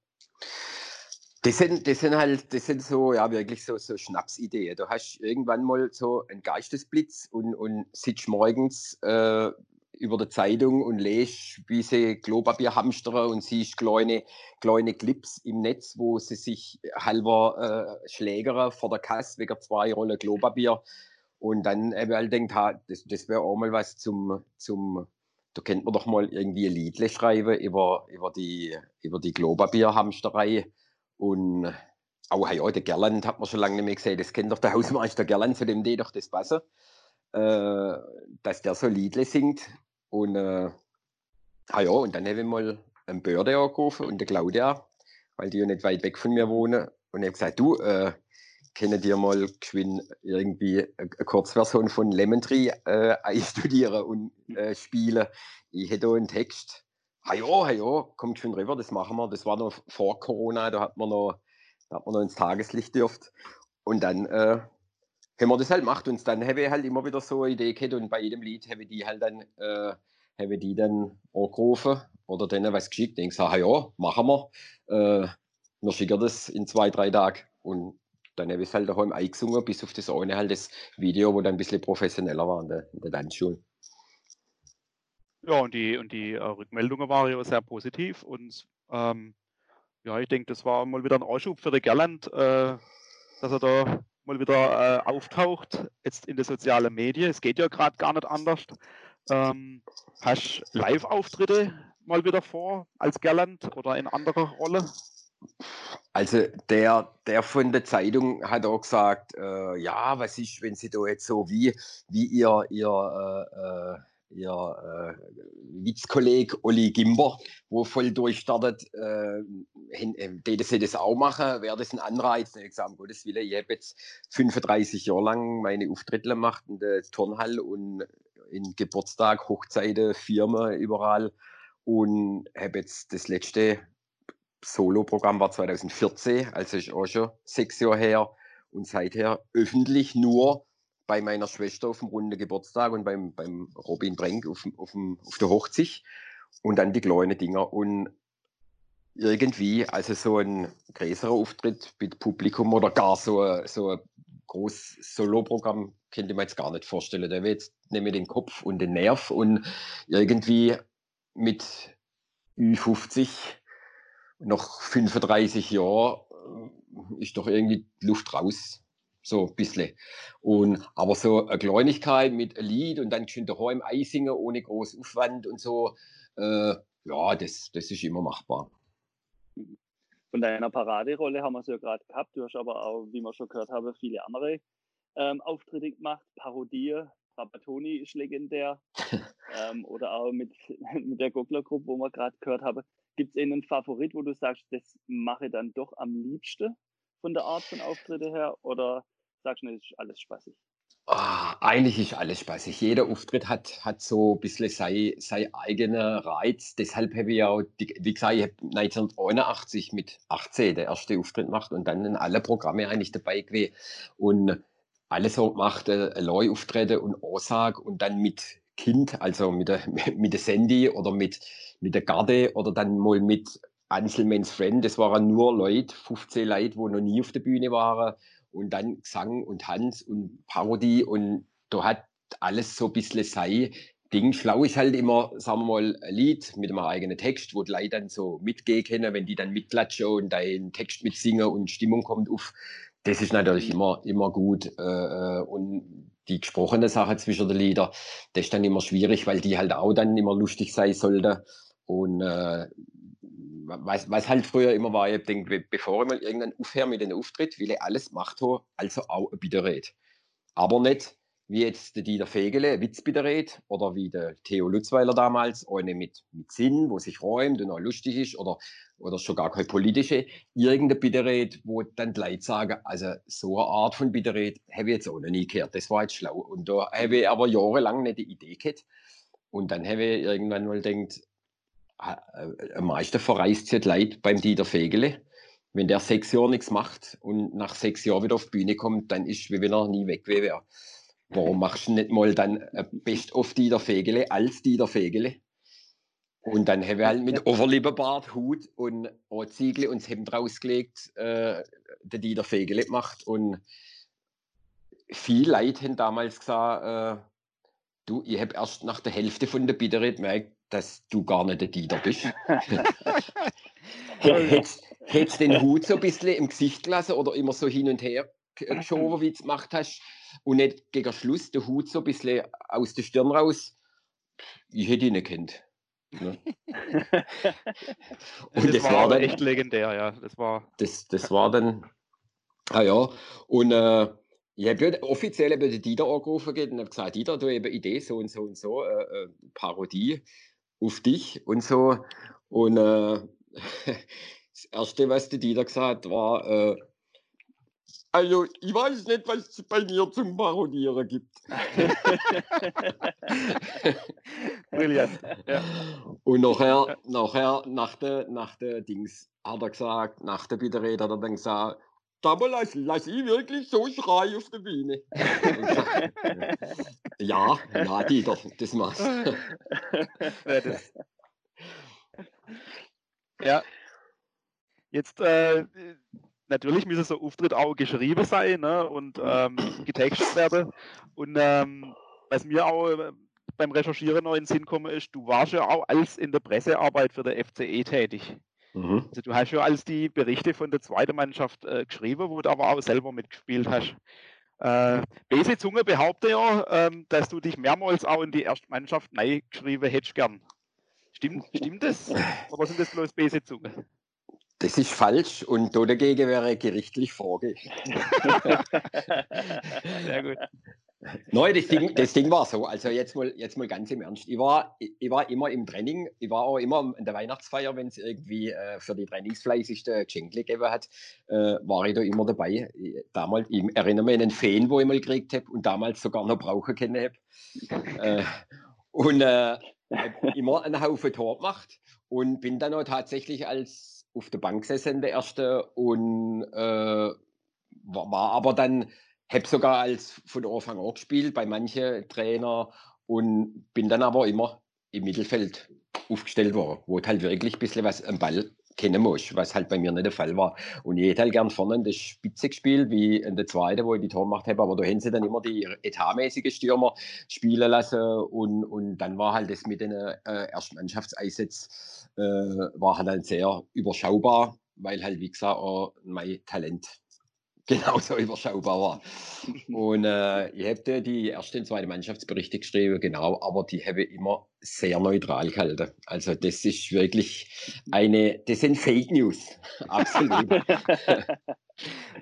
Das sind, das sind halt, das sind so, ja, wirklich so, so Schnapsideen. Du hast irgendwann mal so einen Geistesblitz und, und sitzt morgens äh, über der Zeitung und lese, wie sie Klopapier hamstern und siehst kleine, kleine Clips im Netz, wo sie sich halber äh, schlägern vor der Kasse wegen zwei Rollen Klopapier. Und dann halt denkt, ha, das, das wäre auch mal was zum, zum, da könnte man doch mal irgendwie ein Liedle schreiben über, über die, über die Klopapierhamsterei. Und auch ja, der Gerland hat man schon lange nicht mehr gesehen. Das kennt doch der Hausmeister Gerland, zu dem die doch das passen. Äh, dass der so Liedle singt. Und äh, ah ja, und dann habe ich mal einen Börde angerufen und der Claudia, weil die ja nicht weit weg von mir wohnen. Und ich habe gesagt, du, äh, können dir mal geschwind irgendwie eine Kurzversion von Lemon Tree äh, einstudieren und äh, spielen. Ich hätte da einen Text. Ha ja, ja, kommt schon rüber, das machen wir. Das war noch vor Corona, da hat man noch, da hat man noch ins Tageslicht dürft. Und dann äh, haben wir das halt gemacht und dann habe ich halt immer wieder so eine Idee gehabt und bei jedem Lied habe ich die halt dann, äh, habe die dann angerufen oder denen was geschickt. Und gesagt, ja, machen wir, äh, wir schicken das in zwei, drei Tagen. Und dann habe ich es halt daheim eingesungen, bis auf das eine halt das Video, wo dann ein bisschen professioneller war in der, in der Tanzschule. Ja, und die, und die äh, Rückmeldungen waren ja sehr positiv und ähm, ja, ich denke, das war mal wieder ein Anschub für den Gerland, äh, dass er da mal wieder äh, auftaucht, jetzt in den sozialen Medien. Es geht ja gerade gar nicht anders. Ähm, hast Live-Auftritte mal wieder vor als Gerland oder in anderer Rolle? Also der, der von der Zeitung hat auch gesagt, äh, ja, was ist, wenn Sie da jetzt so wie, wie Ihr, ihr äh, äh ihr äh, Witzkolleg Olli Gimber, wo voll durchstartet, äh, äh, die sie das auch machen, wäre das ein Anreiz. Ich sage, um Gottes Willen, ich habe jetzt 35 Jahre lang meine Auftritte gemacht in der Turnhalle und in Geburtstag, Hochzeiten, Firmen, überall. Und habe jetzt das letzte Solo-Programm war 2014, also ist auch schon sechs Jahre her. Und seither öffentlich nur bei meiner Schwester auf dem runden Geburtstag und beim, beim Robin Brenk auf, auf, auf der Hochzeit und dann die kleinen Dinger. Und irgendwie, also so ein größerer Auftritt mit Publikum oder gar so, so ein großes Solo-Programm könnte man jetzt gar nicht vorstellen. Da wird jetzt nämlich den Kopf und den Nerv und irgendwie mit Ü50 noch 35 Jahren äh, ist doch irgendwie Luft raus. So ein bisschen. Und, aber so eine Kleinigkeit mit einem Lied und dann schön daheim Eisingen ohne großen Aufwand und so, äh, ja, das, das ist immer machbar. Von deiner Paraderolle haben wir es ja gerade gehabt. Du hast aber auch, wie wir schon gehört haben, viele andere ähm, Auftritte gemacht. Parodie, Rabatoni ist legendär. ähm, oder auch mit, mit der Goggler-Gruppe, wo wir gerade gehört haben. Gibt es einen Favorit, wo du sagst, das mache ich dann doch am liebsten von der Art von Auftritte her? Oder sagst du, das ist alles spaßig? Oh, eigentlich ist alles spaßig. Jeder Auftritt hat, hat so ein bisschen sein, sein eigener Reiz. Deshalb habe ich auch, wie gesagt, ich habe 1981 mit 18 der erste Auftritt gemacht und dann in alle Programme eigentlich dabei gewesen. Und alles so gemacht, äh, Leu-Auftritte und Aussage und dann mit Kind, also mit der, mit der Sandy oder mit, mit der Garde oder dann mal mit Anselmans Friend. Das waren nur Leute, 15 Leute, die noch nie auf der Bühne waren und dann Gesang und Tanz und Parodie und da hat alles so ein bisschen sei Ding. Schlau ist halt immer, sagen wir mal, ein Lied mit einem eigenen Text, wo die Leute dann so mitgehen können, wenn die dann mitklatschen und deinen Text mitsingen und Stimmung kommt auf. Das ist natürlich immer, immer gut. Äh, äh, und die gesprochene Sache zwischen den Liedern, das ist dann immer schwierig, weil die halt auch dann immer lustig sein sollte. Und äh, was, was halt früher immer war, ich denke, bevor ich mal irgendeinen aufhöre mit einem Auftritt, will ich alles gemacht haben, also auch ein Bitterred. Aber nicht wie jetzt der Dieter Fegele, Witz Bitterred, oder wie der Theo Lutzweiler damals, eine mit, mit Sinn, wo sich räumt und auch lustig ist, oder, oder schon gar keine politische, irgendein Bitterred, wo dann die Leute sagen, also so eine Art von Bitterred habe ich jetzt auch noch nie gehört, das war jetzt schlau. Und da habe ich aber jahrelang nicht die Idee gehabt. Und dann habe ich irgendwann mal gedacht, am meisten verreist sich Leid beim Dieter Fegele. Wenn der sechs Jahre nichts macht und nach sechs Jahren wieder auf die Bühne kommt, dann ist wie wenn er nie weg wäre. Warum machst du nicht mal dann Best of Dieter Fegele als Dieter Fegele? Und dann habe ich halt mit Overlippenbart, Hut und Ziegel und das Hemd rausgelegt, äh, der Dieter Fegele gemacht. Und viele Leute haben damals gesagt, äh, du, ich habe erst nach der Hälfte von der Bitterkeit gemerkt, dass du gar nicht der Dieter bist. Hättest du den Hut so ein bisschen im Gesicht gelassen oder immer so hin und her geschoben, wie du es gemacht hast, und nicht gegen Schluss der Hut so ein bisschen aus der Stirn raus, ich hätte ihn nicht kennt. Ne? und das, das war, war, dann echt legendär, ja. Das war, das, das war dann, ah ja, und äh, ich habe ja offiziell eben den Dieter angerufen und habe gesagt, Dieter, du hast eine Idee, so und so und so, äh, äh Parodie auf dich und so. Und äh, das Erste, was der Dieter gesagt hat, war, äh, also ich weiß nicht, was es bei mir zum Parodieren gibt. Brillant. Ja. Und nachher, nachher, nach der, nach der Dings, hat er gesagt, nach der Bitterrede hat er dann gesagt, damals lass ich wirklich so schreien auf der Bühne. ja, ja, Dieter, das machst ja, ja. Jetzt, äh, natürlich müssen so Auftritt auch geschrieben sein ne, und ähm, getextet werden. Und ähm, was mir auch äh, beim Recherchieren noch in den Sinn gekommen ist, du warst ja auch als in der Pressearbeit für der FCE tätig. Mhm. Also du hast ja als die Berichte von der zweiten Mannschaft äh, geschrieben, wo du aber auch selber mitgespielt hast. Äh, Bese Zunge behauptet ja, ähm, dass du dich mehrmals auch in die erste Mannschaft neu geschrieben hättest gern. Stimmt, stimmt das? Oder sind das bloß Bese Zunge? Das ist falsch und dagegen wäre gerichtlich Frage. Sehr gut. Nein, das Ding, das Ding war so. Also jetzt mal, jetzt mal ganz im Ernst. Ich war, ich war immer im Training. Ich war auch immer in der Weihnachtsfeier, wenn es irgendwie äh, für die Trainingsfleißigste Geschenke gegeben hat, äh, war ich da immer dabei. Ich, damals, ich erinnere mich an einen Fan, wo ich mal gekriegt habe und damals sogar noch brauchen können habe. äh, und äh, immer einen Haufen Tor gemacht und bin dann auch tatsächlich als auf der Bank gesessen, der erste und äh, war, aber dann habe sogar als von Anfang an gespielt bei manchen Trainer und bin dann aber immer im Mittelfeld aufgestellt worden, wo halt wirklich ein bisschen was am Ball kennen musst, was halt bei mir nicht der Fall war. Und ich hätte halt gern vorne in der Spitze gespielt, wie in der zweiten, wo ich die Tor gemacht habe, aber da haben sie dann immer die etatmäßigen Stürmer spielen lassen und, und dann war halt das mit den äh, ersten Mannschaftseinsätzen, äh, war halt, halt sehr überschaubar, weil halt, wie gesagt, auch mein Talent genauso überschaubar war. Und äh, ich habe die erste und zweite Mannschaftsberichte geschrieben, genau, aber die habe ich immer sehr neutral gehalten. Also das ist wirklich eine, das sind Fake News, absolut.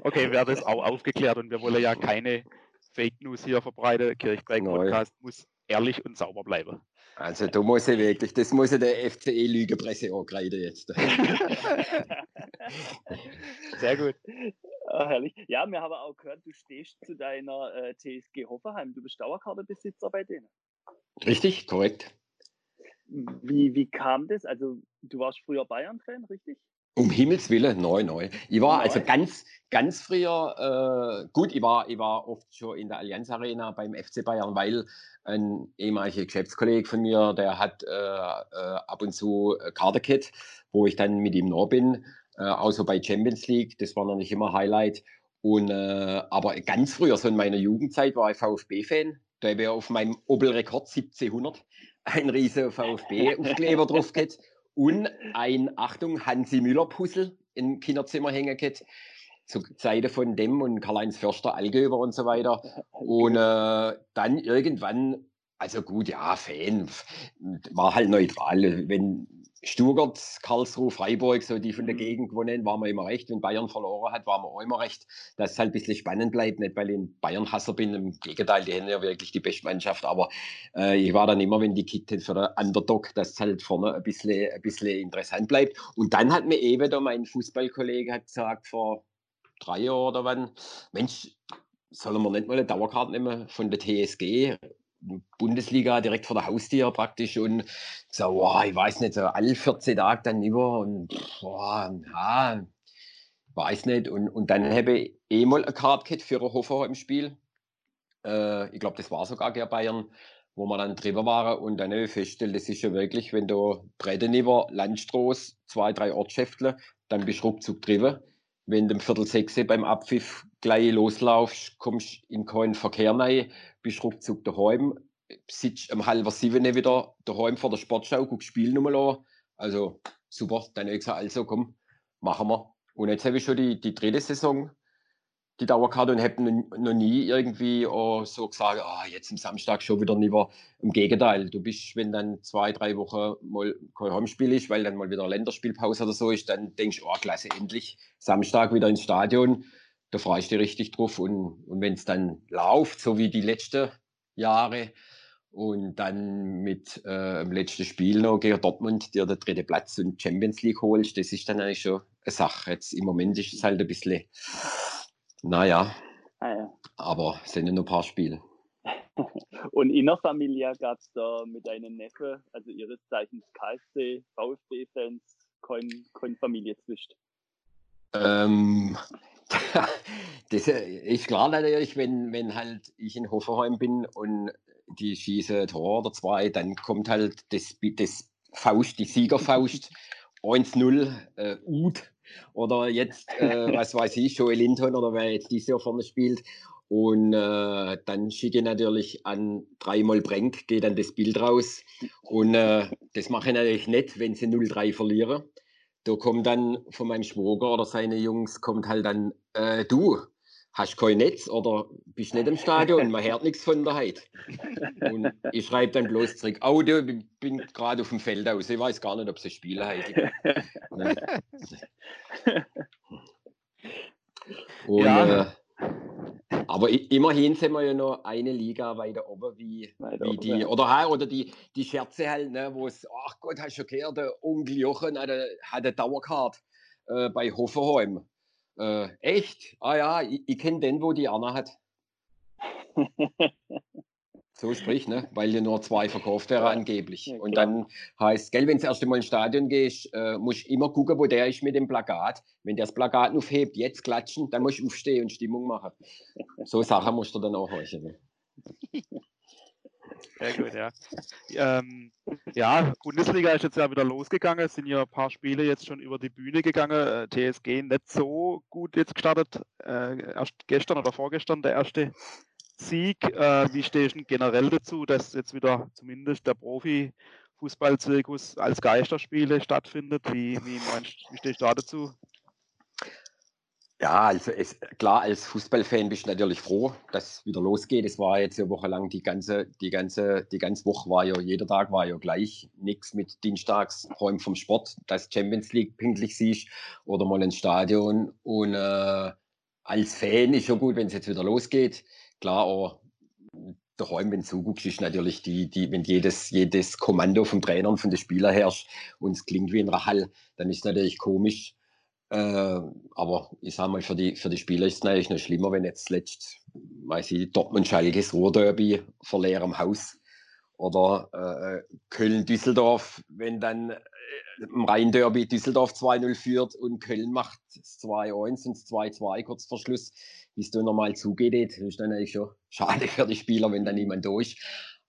okay, wäre das auch aufgeklärt und wir wollen ja keine Fake News hier verbreiten. Kirchberg Podcast muss ehrlich und sauber bleiben. Also da muss ich wirklich, das muss ich der FCE-Lügepresse angreifen jetzt. Sehr gut. Oh, herrlich. Ja, wir haben auch gehört, du stehst zu deiner äh, TSG Hoffenheim. Du bist Dauerkartebesitzer bei denen. Richtig, korrekt. Wie, wie kam das? Also, du warst früher Bayern-Fan, richtig? Um Himmels Willen, neu, neu. Ich war neu. also ganz, ganz früher, äh, gut, ich war, ich war oft schon in der Allianz Arena beim FC Bayern, weil ein ehemaliger Geschäftskollege von mir, der hat äh, äh, ab und zu Kartekit, wo ich dann mit ihm noch bin, äh, außer bei Champions League, das war noch nicht immer Highlight. Und, äh, aber ganz früher, so in meiner Jugendzeit, war ich VfB-Fan. Da habe ich auf meinem Opel Rekord 1700 ein riesiger VfB-Aufkleber drauf gehabt und ein, Achtung, Hansi Müller-Puzzle im Kinderzimmer hängen gehabt zur Seite von dem und Karl-Heinz Förster, Allgeber und so weiter. Und äh, dann irgendwann, also gut, ja, Fan, war halt neutral. Wenn Stuttgart, Karlsruhe, Freiburg, so die von der mhm. Gegend gewonnen, waren wir immer recht. Wenn Bayern verloren hat, waren wir auch immer recht. Dass es halt ein bisschen spannend bleibt, nicht weil ich ein Bayern-Hasser bin, im Gegenteil, die haben ja wirklich die beste Mannschaft, aber äh, ich war dann immer, wenn die Kitten für den Underdog, dass es halt vorne ein bisschen, ein bisschen interessant bleibt. Und dann hat mir eben da mein Fußballkollege hat gesagt, vor drei Jahren oder wann, Mensch, sollen wir nicht mal eine Dauerkarte nehmen von der TSG? Bundesliga direkt vor der Haustür praktisch und so, boah, ich weiß nicht, so alle 14 Tage dann über und boah, ja, weiß nicht. Und, und dann habe ich eh mal eine Karte für Hofer im Spiel. Äh, ich glaube, das war sogar der Bayern, wo wir dann drüber waren und dann habe ich festgestellt, das ist ja wirklich, wenn du Bredenüber, Landstraße, zwei, drei Ortschäftle, dann bist du ruckzuck drüber wenn du um Viertel sechs beim Abpfiff gleich loslaufst, kommst in keinen Verkehr rein, bist ruckzuck daheim, sitzt um halb sieben wieder daheim vor der Sportschau, guckst Spiel nochmal an. Also super, dann habe ich gesagt, also komm, machen wir. Und jetzt habe ich schon die, die dritte Saison die Dauerkarte und habe noch nie irgendwie oh, so gesagt, oh, jetzt am Samstag schon wieder lieber. Im Gegenteil, du bist, wenn dann zwei, drei Wochen mal kein Heimspiel ist, weil dann mal wieder Länderspielpause oder so ist, dann denkst du, oh, klasse, endlich Samstag wieder ins Stadion. Da freust du dich richtig drauf. Und, und wenn es dann läuft, so wie die letzten Jahre, und dann mit äh, dem letzten Spiel noch gegen Dortmund dir den dritten Platz und Champions League holst, das ist dann eigentlich schon eine Sache. Jetzt im Moment ist es halt ein bisschen naja. Ah, ja. Aber es sind ja nur ein paar Spiele. Und innerfamiliär gab es da mit deinen Neffe, also ihres Zeichens KSC, VfB-Fans, kein, kein Familie zwischen? Ähm, das ist klar natürlich, wenn, wenn halt ich in Hoffenheim bin und die schieße Tor oder zwei, dann kommt halt das, das Faust, die Siegerfaust 1-0 äh, Ud oder jetzt, äh, was weiß ich, Joel Linton oder wer jetzt dieses Jahr vorne spielt. Und äh, dann schicke ich natürlich an dreimal Brenk, geht dann das Bild raus. Und äh, das mache ich natürlich nicht, wenn sie 0-3 verlieren. Da kommt dann von meinem Schwager oder seine Jungs, kommt halt dann, äh, du, hast kein Netz oder bist nicht im Stadion, man hört nichts von der Heid. Und ich schreibe dann bloß zurück, oh, du, ich bin gerade auf dem Feld aus, ich weiß gar nicht, ob sie spielen heute. Und, ja. äh, aber immerhin sind wir ja noch eine Liga weiter oben, wie, weiter wie die, oder, oder die, die Scherze halt, ne, wo es, ach Gott, hast du schon gehört, der Onkel Jochen hat eine, hat eine Dauerkarte äh, bei Hoffenheim. Äh, echt? Ah ja, ich, ich kenne den, wo die Anna hat. so sprich, ne? Weil ja nur zwei verkauft wäre ja. angeblich. Ja, und dann heißt, gell, wenn du das erste Mal ins Stadion gehst, äh, musst du immer gucken, wo der ist mit dem Plakat. Wenn der das Plakat aufhebt, jetzt klatschen, dann musst du aufstehen und Stimmung machen. So Sachen musst du dann auch horchen. Ne? Sehr gut, ja. Ähm, ja, Bundesliga ist jetzt ja wieder losgegangen. Es sind ja ein paar Spiele jetzt schon über die Bühne gegangen. Äh, TSG nicht so gut jetzt gestartet. Äh, erst gestern oder vorgestern der erste Sieg. Äh, wie stehst du generell dazu, dass jetzt wieder zumindest der Profi-Fußballzirkus als Geisterspiele stattfindet? Wie, wie, meinst, wie stehst du da dazu? Ja, also es, klar, als Fußballfan bist du natürlich froh, dass es wieder losgeht. Es war jetzt eine Woche lang die ganze, die ganze, die ganze Woche war ja, jeder Tag war ja gleich. Nichts mit Dienstags Räumen vom Sport, dass Champions League pünktlich siehst oder mal ins Stadion. Und äh, als Fan ist schon gut, wenn es jetzt wieder losgeht. Klar, aber daheim, wenn du zuguckst, ist natürlich die, die, wenn jedes, jedes Kommando vom Trainer und von den Spielern herrscht und es klingt wie ein Rahal, dann ist es natürlich komisch. Äh, aber ich sage mal, für die, für die Spieler ist es natürlich noch schlimmer, wenn jetzt letzt, weiß ich, Dortmund-Schalkes Ruhrderby vor leerem Haus oder äh, Köln-Düsseldorf, wenn dann äh, im Rhein-Derby Düsseldorf 2-0 führt und Köln macht 2-1 und 2-2 kurz vor Schluss, wie es da normal zugeht, das ist dann eigentlich schon schade für die Spieler, wenn da niemand durch.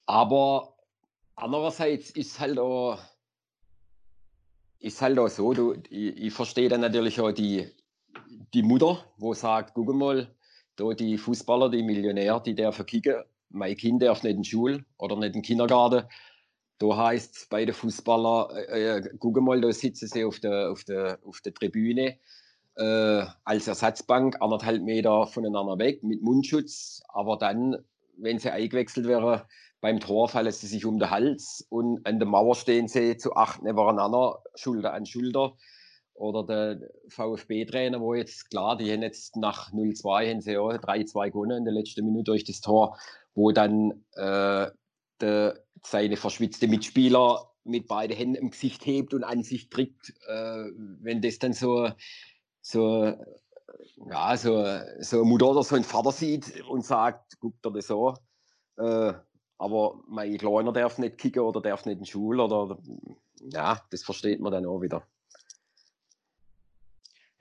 Aber andererseits ist halt auch ist halt auch so, du, ich, ich verstehe dann natürlich auch die, die Mutter, wo sagt, guck mal, da die Fußballer, die Millionäre, die dürfen kicken, mein Kind darf nicht in die Schule oder nicht in den Kindergarten. Da heißt es bei den Fußballern, äh, äh, guck mal, da sitzen sie auf der, auf der, auf der Tribüne äh, als Ersatzbank, anderthalb Meter voneinander weg mit Mundschutz. Aber dann, wenn sie eingewechselt wären, beim Tor fallen sie sich um den Hals und an der Mauer stehen sie zu acht nebeneinander, Schulter an Schulter. Oder der VfB-Trainer, wo jetzt, klar, die haben jetzt nach 0-2 haben sie ja 3-2 gewonnen in der letzten Minute durch das Tor, wo dann äh, der, seine verschwitzte Mitspieler mit beiden Händen im Gesicht hebt und an sich drückt. Äh, wenn das dann so, so, ja, so, so eine Mutter oder so ein Vater sieht und sagt, guckt er das so, äh, aber mein Kleiner darf nicht kicken oder darf nicht in die Schule oder ja, das versteht man dann auch wieder.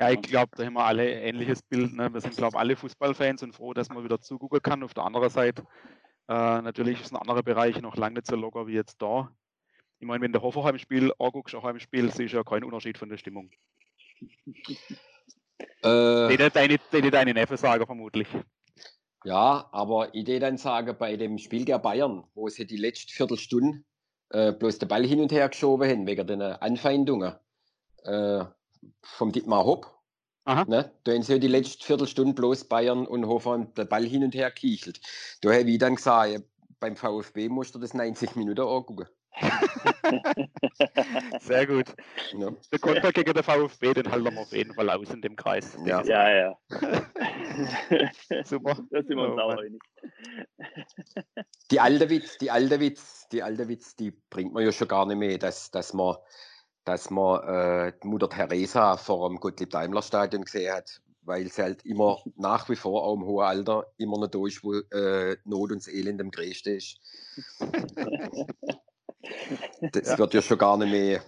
Ja, ich glaube, da haben wir alle ein ähnliches Bild. Ne? Wir sind, glaube ich, alle Fußballfans und froh, dass man wieder zugucken kann. Auf der anderen Seite, äh, natürlich sind andere Bereiche noch lange nicht so locker wie jetzt da. Ich meine, wenn der Hoffenheim Spiel anguckst, auch im Spiel, siehst du ja keinen Unterschied von der Stimmung. Äh, den, deine, den deine Neffe sagen, vermutlich. Ja, aber ich würde dann sagen, bei dem Spiel der Bayern, wo sie die letzte Viertelstunde äh, bloß den Ball hin und her geschoben haben, wegen den Anfeindungen äh, vom Dietmar Hopp. Aha. Ne? Da haben sie die letzte Viertelstunde bloß Bayern und Hoffmann den Ball hin und her kiechelt. Da habe ich dann gesagt, beim VfB musst du das 90 Minuten angucken. Sehr gut. Ja. Der Konter gegen den VfB, den halten wir auf jeden Fall aus in dem Kreis. Ja, ja. ja. Super. Da sind wir uns auch einig. Die alte Witz, die alte Witz, die alte Witz, die bringt man ja schon gar nicht mehr, dass, dass man, dass man äh, Mutter Teresa vor dem Gottlieb Daimler Stadion gesehen hat, weil sie halt immer nach wie vor auch im hohen Alter immer noch da ist, wo äh, Not und Elend am größten ist. Das ja. wird ja schon gar nicht mehr,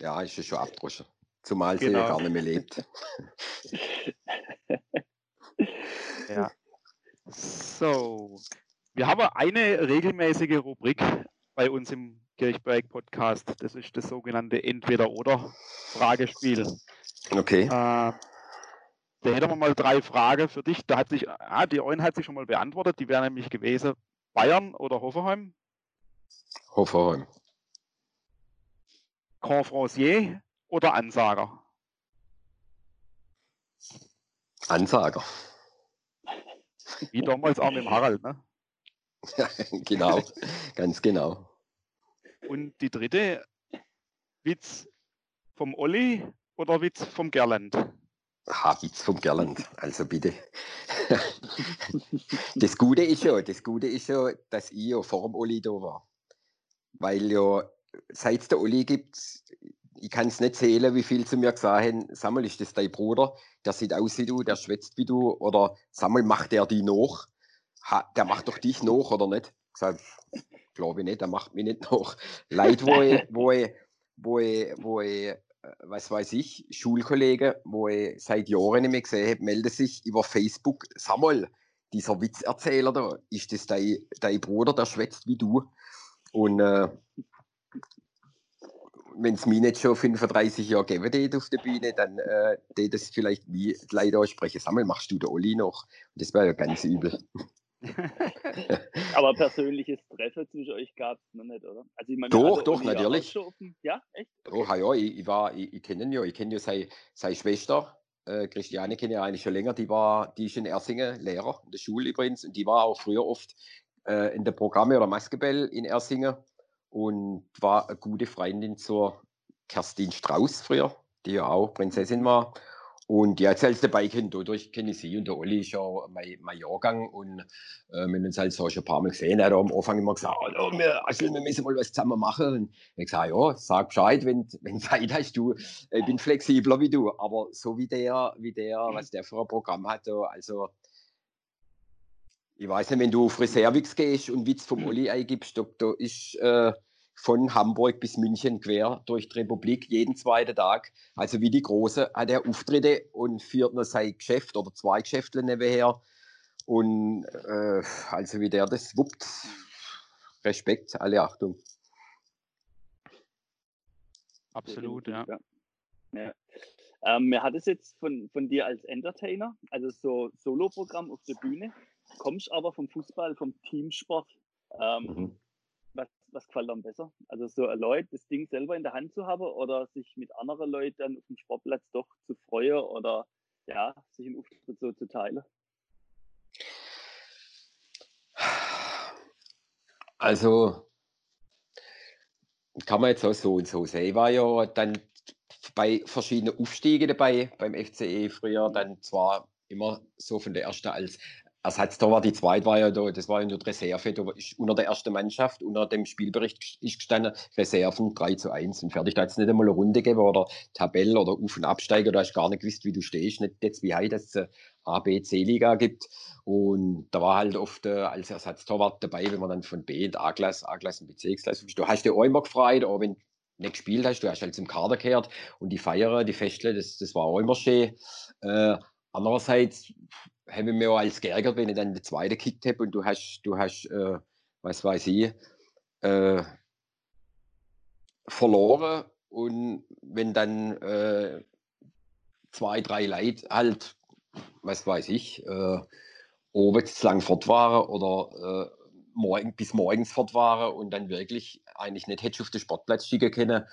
ja, ist ja schon abgedroschen. Zumal sie ja genau. gar nicht mehr lebt. ja. So, wir haben eine regelmäßige Rubrik bei uns im Kirchberg-Podcast. Das ist das sogenannte Entweder-Oder-Fragespiel. Okay. Äh, da hätten wir mal drei Fragen für dich. Da hat sich, ah, die eine hat sich schon mal beantwortet. Die wäre nämlich gewesen: Bayern oder Hoffenheim? Hoffenheim. Confrancier oder Ansager? Ansager. Wie damals auch mit dem Harald, ne? Ja, genau, ganz genau. Und die dritte, Witz vom Olli oder Witz vom Gerland? Ha, Witz vom Gerland, also bitte. das Gute ist ja, das Gute ist ja, dass ich ja vor dem Olli da war. Weil ja seit es der Uli gibt, ich kann es nicht zählen, wie viel zu mir gesagt haben, Samuel, ist das dein Bruder? Der sieht aus wie du, der schwätzt wie du. Oder Samuel, macht der die noch? Ha, der macht doch dich noch, oder nicht? Ich sage, glaube ich nicht, der macht mich nicht noch. Leute, wo ich, wo ich, wo ich, wo ich äh, was weiß ich, Schulkollegen, wo ich seit Jahren nicht mehr gesehen habe, melden sich über Facebook, Samuel, dieser Witzerzähler da, ist das dein, dein Bruder, der schwätzt wie du? Und äh, wenn es mich nicht schon 35 Jahre geben würde auf der Bühne, dann äh, das vielleicht wie leider sprechen. Sammel, machst du der Olli noch? Und das wäre ja ganz übel. Aber persönliches Treffen zwischen euch gab es noch nicht, oder? Also ich meine, doch, doch, natürlich. Ja, echt? Okay. Oh, ja, ich, ich, war, ich, ich kenne ihn ja, ich kenne ja seine, seine Schwester, äh, Christiane kenne ich eigentlich schon länger, die war, die ist in Ersingen Lehrer in der Schule übrigens und die war auch früher oft äh, in der Programme oder Maskebell in Ersingen und war eine gute Freundin zur Kerstin Strauß früher, die ja auch Prinzessin war. Und ja, jetzt als dabei kennt, dadurch kenne ich sie und der Olli ist ja mein, mein Jahrgang und äh, wir haben uns halt so schon ein paar Mal gesehen. Er hat am Anfang immer gesagt, oh, wir, also, wir müssen mal was zusammen machen. Und ich gesagt, ja, sag Bescheid, wenn, wenn Zeit hast du. Ich bin flexibler wie du, aber so wie der, wie der, was der für ein Programm hat, also ich weiß nicht, wenn du auf Reservix gehst und Witz vom Olli eingibst, da, da ist äh, von Hamburg bis München quer durch die Republik jeden zweiten Tag. Also wie die Große hat er Auftritte und führt noch sein Geschäft oder zwei Geschäfte nebenher. Und äh, also wie der das wuppt, Respekt, alle Achtung. Absolut, ja. ja. ja. Ähm, mir hat es jetzt von, von dir als Entertainer, also so Soloprogramm auf der Bühne, kommst aber vom Fußball, vom Teamsport. Ähm, mhm was, gefällt einem besser? Also so Leute das Ding selber in der Hand zu haben oder sich mit anderen Leuten dann auf dem Sportplatz doch zu freuen oder ja, sich einen Auftritt so zu teilen? Also kann man jetzt auch so und so sehen. Ich war ja dann bei verschiedenen Aufstiegen dabei beim FCE früher, dann zwar immer so von der ersten als Ersatztorwart, die zweite war ja da, das war ja nur die Reserve, da ist unter der ersten Mannschaft, unter dem Spielbericht ist gestanden, Reserven 3 zu 1 und fertig. Da hat es nicht einmal eine Runde gegeben oder Tabelle oder Auf- und Absteiger, da hast du gar nicht gewusst, wie du stehst, nicht jetzt wie heute, dass es A, B, C-Liga gibt. Und da war halt oft äh, als Ersatztorwart dabei, wenn man dann von B in A-Klasse, A-Klasse und B-C-Klasse, du hast dir auch immer gefreut, auch wenn du nicht gespielt hast, du hast halt zum Kader gehört und die Feiern, die Festle, das, das war auch immer schön. Äh, andererseits habe ich mir auch als geärgert, wenn ich dann den zweiten gekickt habe und du hast, du hast, äh, was weiß ich, äh, verloren und wenn dann äh, zwei, drei Leute halt, was weiß ich, äh, oben zu lang fort waren oder äh, morgen, bis morgens fort waren und dann wirklich eigentlich nicht hätte auf den Sportplatz schicken können,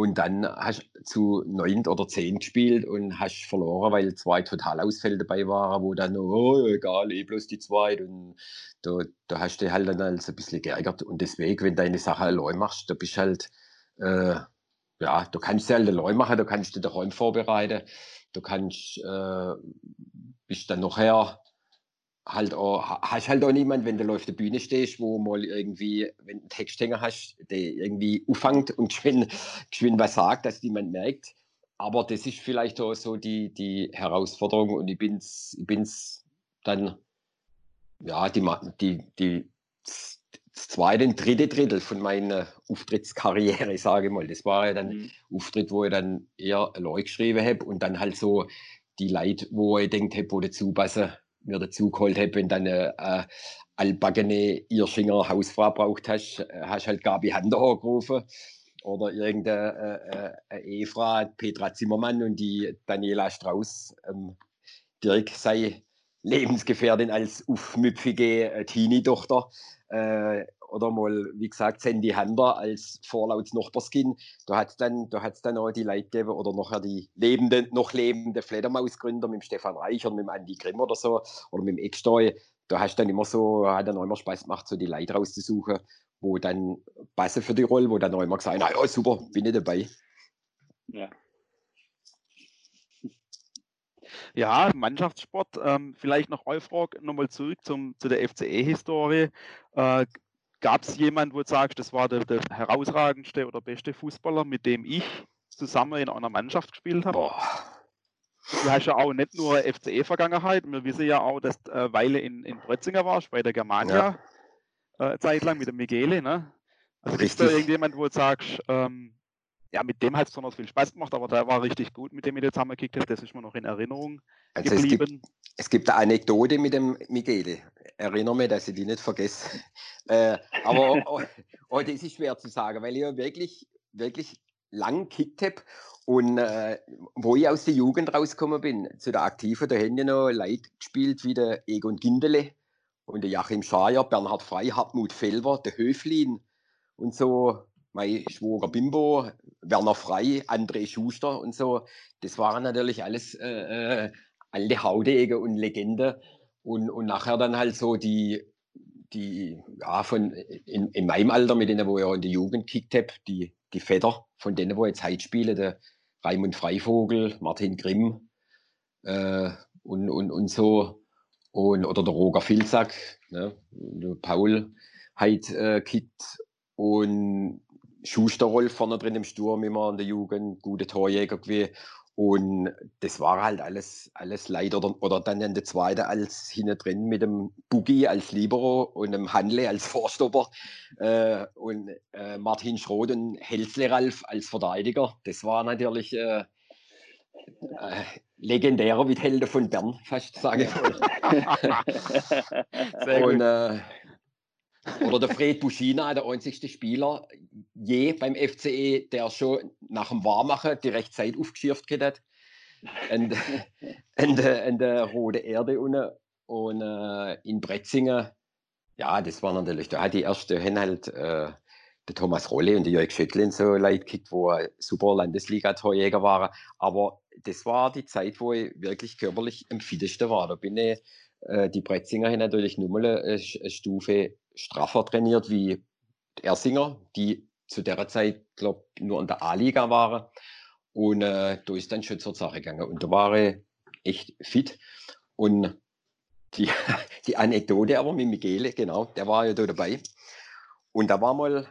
und dann hast du zu neun oder zehn gespielt und hast verloren, weil zwei Totalausfälle dabei waren, wo dann, oh, egal, eh bloß die zwei. Und da, da hast du halt dann halt ein bisschen geärgert. Und deswegen, wenn du deine Sache allein machst, da bist halt, äh, ja, du kannst sie halt allein machen, du kannst dich daheim vorbereiten, du kannst, äh, bist dann nachher halt auch, hast halt auch niemand, wenn du auf der Bühne stehst, wo mal irgendwie, wenn du einen Texthänger hast, der irgendwie auffangt und geschwind, geschwind was sagt, dass niemand merkt. Aber das ist vielleicht auch so die, die Herausforderung und ich bin's, ich bin's dann, ja, die, die, die, das zweite und dritte Drittel von meiner Auftrittskarriere, sage ich mal. Das war ja dann mhm. Auftritt, wo ich dann eher Leute geschrieben habe und dann halt so die Leute, wo ich denkt habe, wo dazu passen, mir dazu geholt habe, wenn dann eine äh, altbackene Irschinger Hausfrau braucht hast, äh, hast halt Gabi Hander angerufen oder irgendeine äh, äh, Ehefrau, Petra Zimmermann und die Daniela Strauß, ähm, Dirk sei Lebensgefährtin als aufmüpfige äh, Teenie-Tochter. Äh, oder mal, wie gesagt, Sandy Hander als vorlauts Nachbarskin. Da hat es dann, dann auch die Leute gegeben oder nachher die lebende, noch lebende Fledermausgründer mit dem Stefan Reich oder mit dem Andi Grimm oder so oder mit dem Ecksteu. Da hast du dann immer so, hat dann auch immer Spaß gemacht, so die Leute rauszusuchen, wo dann passen für die Rolle, wo dann auch immer gesagt, na ja, super, bin ich dabei. Ja. Ja, Mannschaftssport. Ähm, vielleicht noch Eufrog nochmal zurück zum, zu der FCE-Historie. Äh, Gab es jemanden, wo du sagst, das war der, der, herausragendste oder beste Fußballer, mit dem ich zusammen in einer Mannschaft gespielt habe? Du hast ja auch nicht nur FCE-Vergangenheit. Wir wissen ja auch, dass du äh, Weile in, in Brötzinger warst, bei der Germania, ja. äh, zeitlang mit dem Migele. Ne? Also gibt es da irgendjemand, wo du sagst, ähm, ja, mit dem hat es besonders viel Spaß gemacht, aber der war richtig gut, mit dem ich jetzt zusammengekickt habe. Das ist mir noch in Erinnerung also geblieben. Es gibt, es gibt eine Anekdote mit dem Michele. Erinnere mich, dass ich die nicht vergesse. Äh, aber oh, oh, das ist schwer zu sagen, weil ich ja wirklich, wirklich lang gekickt habe. Und äh, wo ich aus der Jugend rausgekommen bin, zu der Aktiven, da haben ja noch Leute gespielt wie der Egon Gindele und der Joachim Schajer, Bernhard Frei, Hartmut Felver, der Höflin und so, mein Schwager Bimbo, Werner Frei, André Schuster und so. Das waren natürlich alles äh, äh alte Haudege und Legende. Und, und nachher dann halt so die, die ja, von in, in meinem Alter, mit denen, wo ich in der Jugend gekickt habe, die, die Väter von denen, wo jetzt heute spielen, der Raimund Freivogel, Martin Grimm äh, und, und, und so. Und, oder der Roger Filzack, ne, der Paul halt äh, kickt und Schuster Rolf vorne drin im Sturm immer in der Jugend, gute Torjäger gewesen. Und das war halt alles, alles leider. Oder, oder dann in der zweite als hinten drin mit dem Boogie als Libero und dem Handle als Vorstopper äh, und äh, Martin Schroth und Helsle Ralf als Verteidiger. Das war natürlich äh, äh, legendärer Helden von Bern, fast sage ich mal. und, äh, oder der Fred Buschina, der einzigste Spieler je beim FCE, der schon nach dem Warmachen direkt Zeit aufgeschirft hat. Und, und, Rote Erde unten. Und äh, in Bretzingen, ja, das war natürlich, da hat die erste haben halt äh, der Thomas Rolle und der Jörg Schöttlin so leid gekickt, wo super Landesliga-Torjäger waren. Aber das war die Zeit, wo ich wirklich körperlich am fittesten war. Da bin ich, äh, die Bretzinger haben natürlich nur mal eine Stufe straffer trainiert wie Ersinger, die zu der Zeit, glaube nur in der A-Liga waren. Und äh, da ist dann schon zur Sache gegangen. Und da war ich echt fit. Und die, die Anekdote aber mit Michele, genau, der war ja da dabei. Und da war mal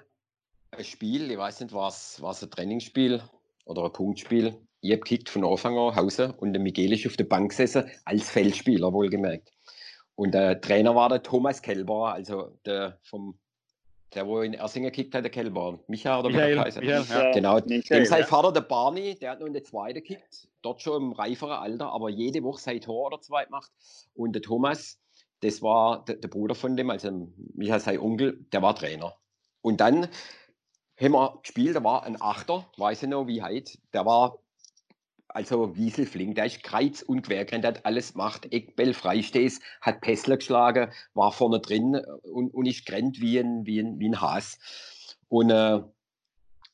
ein Spiel, ich weiß nicht, war es ein Trainingsspiel oder ein Punktspiel. Ich habe gekickt von Anfang an Hause und der Michele ist auf der Bank gesessen, als Feldspieler wohlgemerkt. Und der Trainer war der Thomas Kelber, also der vom der, wo in Ersingen gekickt hat, der Kelber. Michael oder Michael, Michael, ja. Genau. Michael, Dem sein ja. Vater, der Barney, der hat nur in der zweite gekickt, dort schon im reiferen Alter, aber jede Woche sein Tor oder zwei gemacht. Und der Thomas, das war der, der Bruder von dem, also Michael sein Onkel, der war Trainer. Und dann haben wir gespielt, da war ein Achter, weiß ich noch wie heute, der war also Wiesel ist kreuz und quergerannt, hat alles gemacht, Eckbell freistehst, hat Pessler geschlagen, war vorne drin äh, und, und ist gerannt wie ein, wie ein, wie ein Haas. Und äh,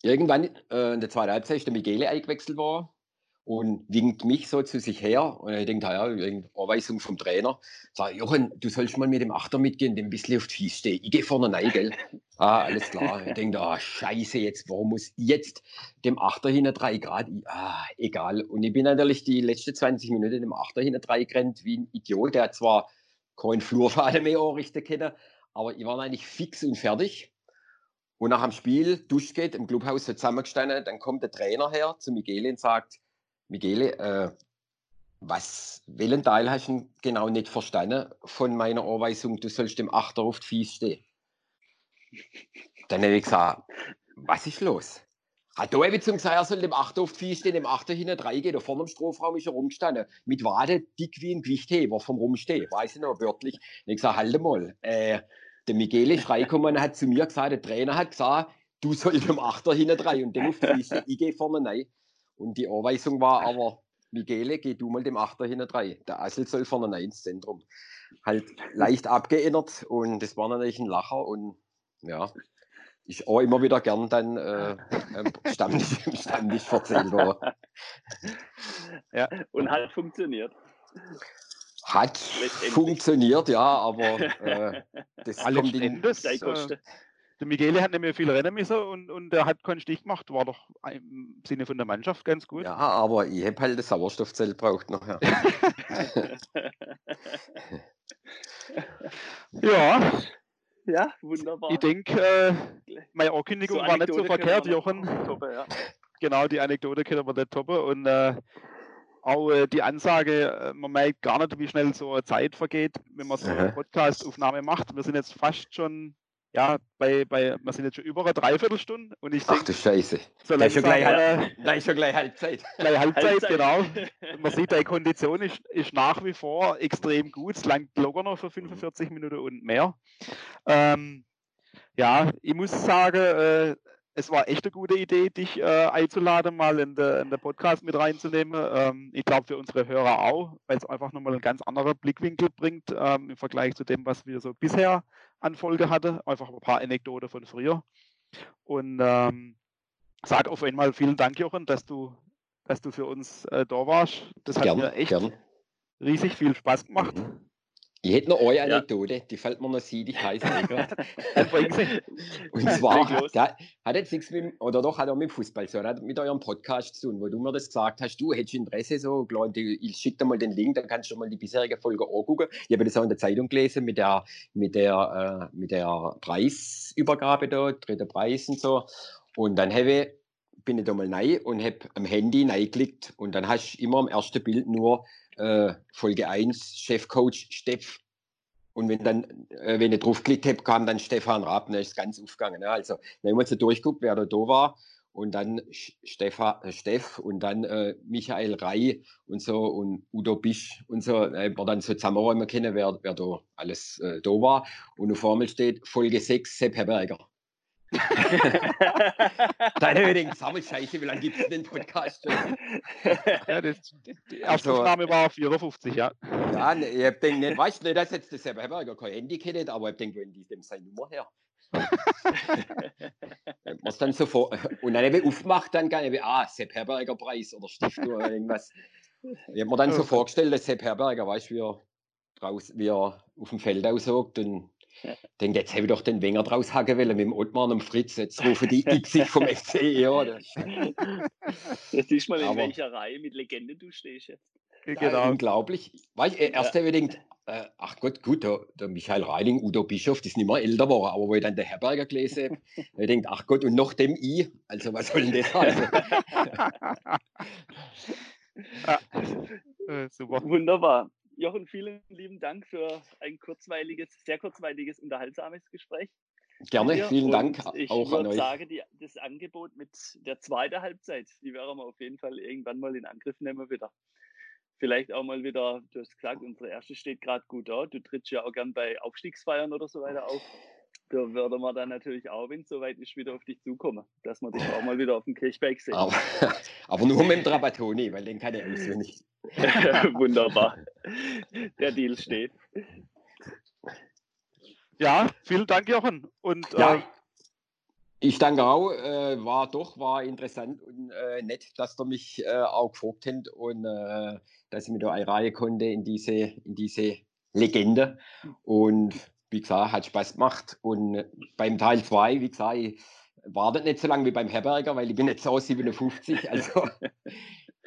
irgendwann äh, in der zweiten Halbzeit ist der Michele eingewechselt worden und winkt mich so zu sich her. Und ich denke, ja, Anweisung vom Trainer. Sag, Jochen, du sollst mal mit dem Achter mitgehen, dem ein bisschen auf die Füße stehen. Ich gehe vorne rein, gell? ah, alles klar. Ich denke, ah, scheiße, jetzt, warum muss jetzt dem Achter hinter drei Grad? Ah, egal. Und ich bin natürlich die letzten 20 Minuten dem Achter hinter drei gerannt wie ein Idiot. Der hat zwar keinen Flurschade mehr anrichten können, aber ich war eigentlich fix und fertig. Und nach dem Spiel durchgeht, im Clubhaus zusammengestanden, dann kommt der Trainer her zu Miguel und sagt, Michele, äh, was, welchen Teil hast du genau nicht verstanden von meiner Anweisung, du sollst dem Achter auf die Fies stehen? Dann habe ich gesagt, was ist los? Hat da ich zum gesagt, er soll dem Achter auf die Fies stehen, dem Achter hinten reingeht, da vorne im Strafraum ist er rumgestanden, mit Wade dick wie ein Gewichtheber vom Rumstehen, weiß ich noch, wörtlich. Und ich gesagt, halt mal, äh, der Michele ist reingekommen und hat zu mir gesagt, der Trainer hat gesagt, du sollst dem Achter hinten rein und dem auf die Fies stehen, ich gehe vorne rein. Und die Anweisung war aber, Michele, geh du mal dem Achter hinten rein. Der Assel soll vorne rein ins Zentrum. Halt leicht abgeändert und das war natürlich ein Lacher und ja, ich auch immer wieder gern dann äh, Stammtisch, Stammtisch erzählt worden. Ja, und hat funktioniert. Hat funktioniert, ja, aber äh, das Alle kommt in, das, äh, der Michele hat nämlich viel rennen müssen und, und der hat keinen Stich gemacht. War doch im Sinne von der Mannschaft ganz gut. Ja, aber ich habe halt das Sauerstoffzelt braucht noch. Ja. ja. Ja, wunderbar. Ich denke, äh, meine Ankündigung so war nicht so verkehrt, Jochen. Toppe, ja. Genau, die Anekdote können wir nicht toppen. Und äh, auch äh, die Ansage, äh, man merkt gar nicht, wie schnell so eine Zeit vergeht, wenn man so eine Podcast-Aufnahme macht. Wir sind jetzt fast schon ja, bei, bei, wir sind jetzt schon über eine Dreiviertelstunde und ich Ach du Scheiße. so ist schon gleich, äh, ist schon gleich Halbzeit. gleich Halbzeit, Halbzeit. genau. Man sieht, deine Kondition ist, ist nach wie vor extrem gut. Es langt locker noch für 45 Minuten und mehr. Ähm, ja, ich muss sagen, äh, es war echt eine gute Idee, dich äh, einzuladen, mal in den der Podcast mit reinzunehmen. Ähm, ich glaube für unsere Hörer auch, weil es einfach nochmal einen ganz anderen Blickwinkel bringt ähm, im Vergleich zu dem, was wir so bisher an Folge hatten. Einfach ein paar Anekdoten von früher. Und ähm, sag auf einmal vielen Dank, Jochen, dass du, dass du für uns äh, da warst. Das hat Gern, mir echt gern. riesig viel Spaß gemacht. Mhm. Ich hätte noch eine Ja. Anekdote, die fällt mir noch ein bring sie. Und zwar hat, hat jetzt nichts mit, oder doch hat er mit Fußball zu tun, hat mit eurem Podcast zu tun, wo du mir das gesagt hast, du hättest Interesse so, klar, die, ich schicke dir mal den Link, dann kannst du mal die bisherige Folge angucken. Ich habe das auch in der Zeitung gelesen mit der, mit der, äh, mit der Preisübergabe da, dritter Preis und so. Und dann habe ich, bin ich da mal rein und habe am Handy reingeklickt und dann hast du immer am ersten Bild nur äh, Folge 1, Chefcoach Steff. Und wenn dann, äh, wenn ich draufgeklickt habe, kam dann Stefan Raab, dann ist ganz aufgegangen. Ne? Also, haben wir so durchguckt, wer da da war. Und dann Steffa, äh, Steff und dann äh, Michael Rey und so und Udo Bisch und so. Äh, wir dann so zusammenräumen können, wer, wer da alles äh, da war. Und auf Formel steht Folge 6, Sepp Herberger. Dann habe ich gedacht, sag mal, Scheiße, wie lange gibt es den Podcast schon? Ja, das, die erste Also- war 54, ja. Ja, ne, ich hab gedacht, nicht, weißt du dass jetzt der Sepp Herberger kein Handy kennt, aber ich denke, wenn die dem seine Nummer her. Was dann so vor, und dann habe ich aufgemacht, dann kann ich, ah, Sepp Herberger Preis oder Stiftung oder irgendwas. Ich habe mir dann so vorgestellt, dass Sepp Herberger, weißt du, wie er, wie er auf dem Feld aussagt und denke, jetzt habe ich doch den Wenger draus hacken wollen mit dem Ottmar und dem Fritz. Jetzt rufen die X sich vom FCE an. Jetzt siehst du mal, in Aber- welcher Reihe mit Legende du stehst jetzt. Ja, Genau. unglaublich. Weißt, du, erst habe ich gedacht, äh, ach Gott, gut, der, der Michael Reiling, Udo Bischof, das ist nicht mehr älter geworden, aber wo ich dann der Herberger gelesen habe, habe ich gedacht, ach Gott, und noch dem I, also was soll denn das heißen? ja. Äh, super. Wunderbar. Jochen, vielen lieben Dank für ein kurzweiliges, sehr kurzweiliges, unterhaltsames Gespräch. Gerne, vielen Dank Ich auch an euch. sagen, die, das Angebot mit der zweiten Halbzeit, die werden wir auf jeden Fall irgendwann mal in Angriff nehmen wieder. Vielleicht auch mal wieder, du hast gesagt, unsere erste steht gerade gut da. Du trittst ja auch gern bei Aufstiegsfeiern oder so weiter auf. Da würden wir dann natürlich auch, wenn es soweit ist, wieder auf dich zukommen, dass wir dich auch mal wieder auf dem Kirchberg sehen. Aber, aber nur mit dem Trapattoni, weil den kann ich auswendig. Wunderbar. Der Deal steht. Ja, vielen Dank, Jochen. Und äh, Ja, ich danke auch. Äh, war doch, war interessant und äh, nett, dass ihr mich äh, auch gefragt habt und äh, dass ich mich da einreihen konnte in diese, in diese Legende. Und wie gesagt, hat Spaß gemacht. Und beim Teil 2, wie gesagt, ich wartet nicht so lange wie beim Herberger, weil ich bin jetzt auch 57. Also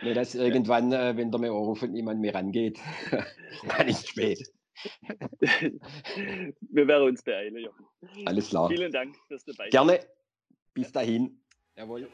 nicht, dass irgendwann, äh, wenn der mir anruft und niemand mehr rangeht, dann ist es spät. Wir werden uns beeilen, Jochen. Alles klar. Vielen Dank fürs dabei. Gerne. Bis dahin. Jawohl.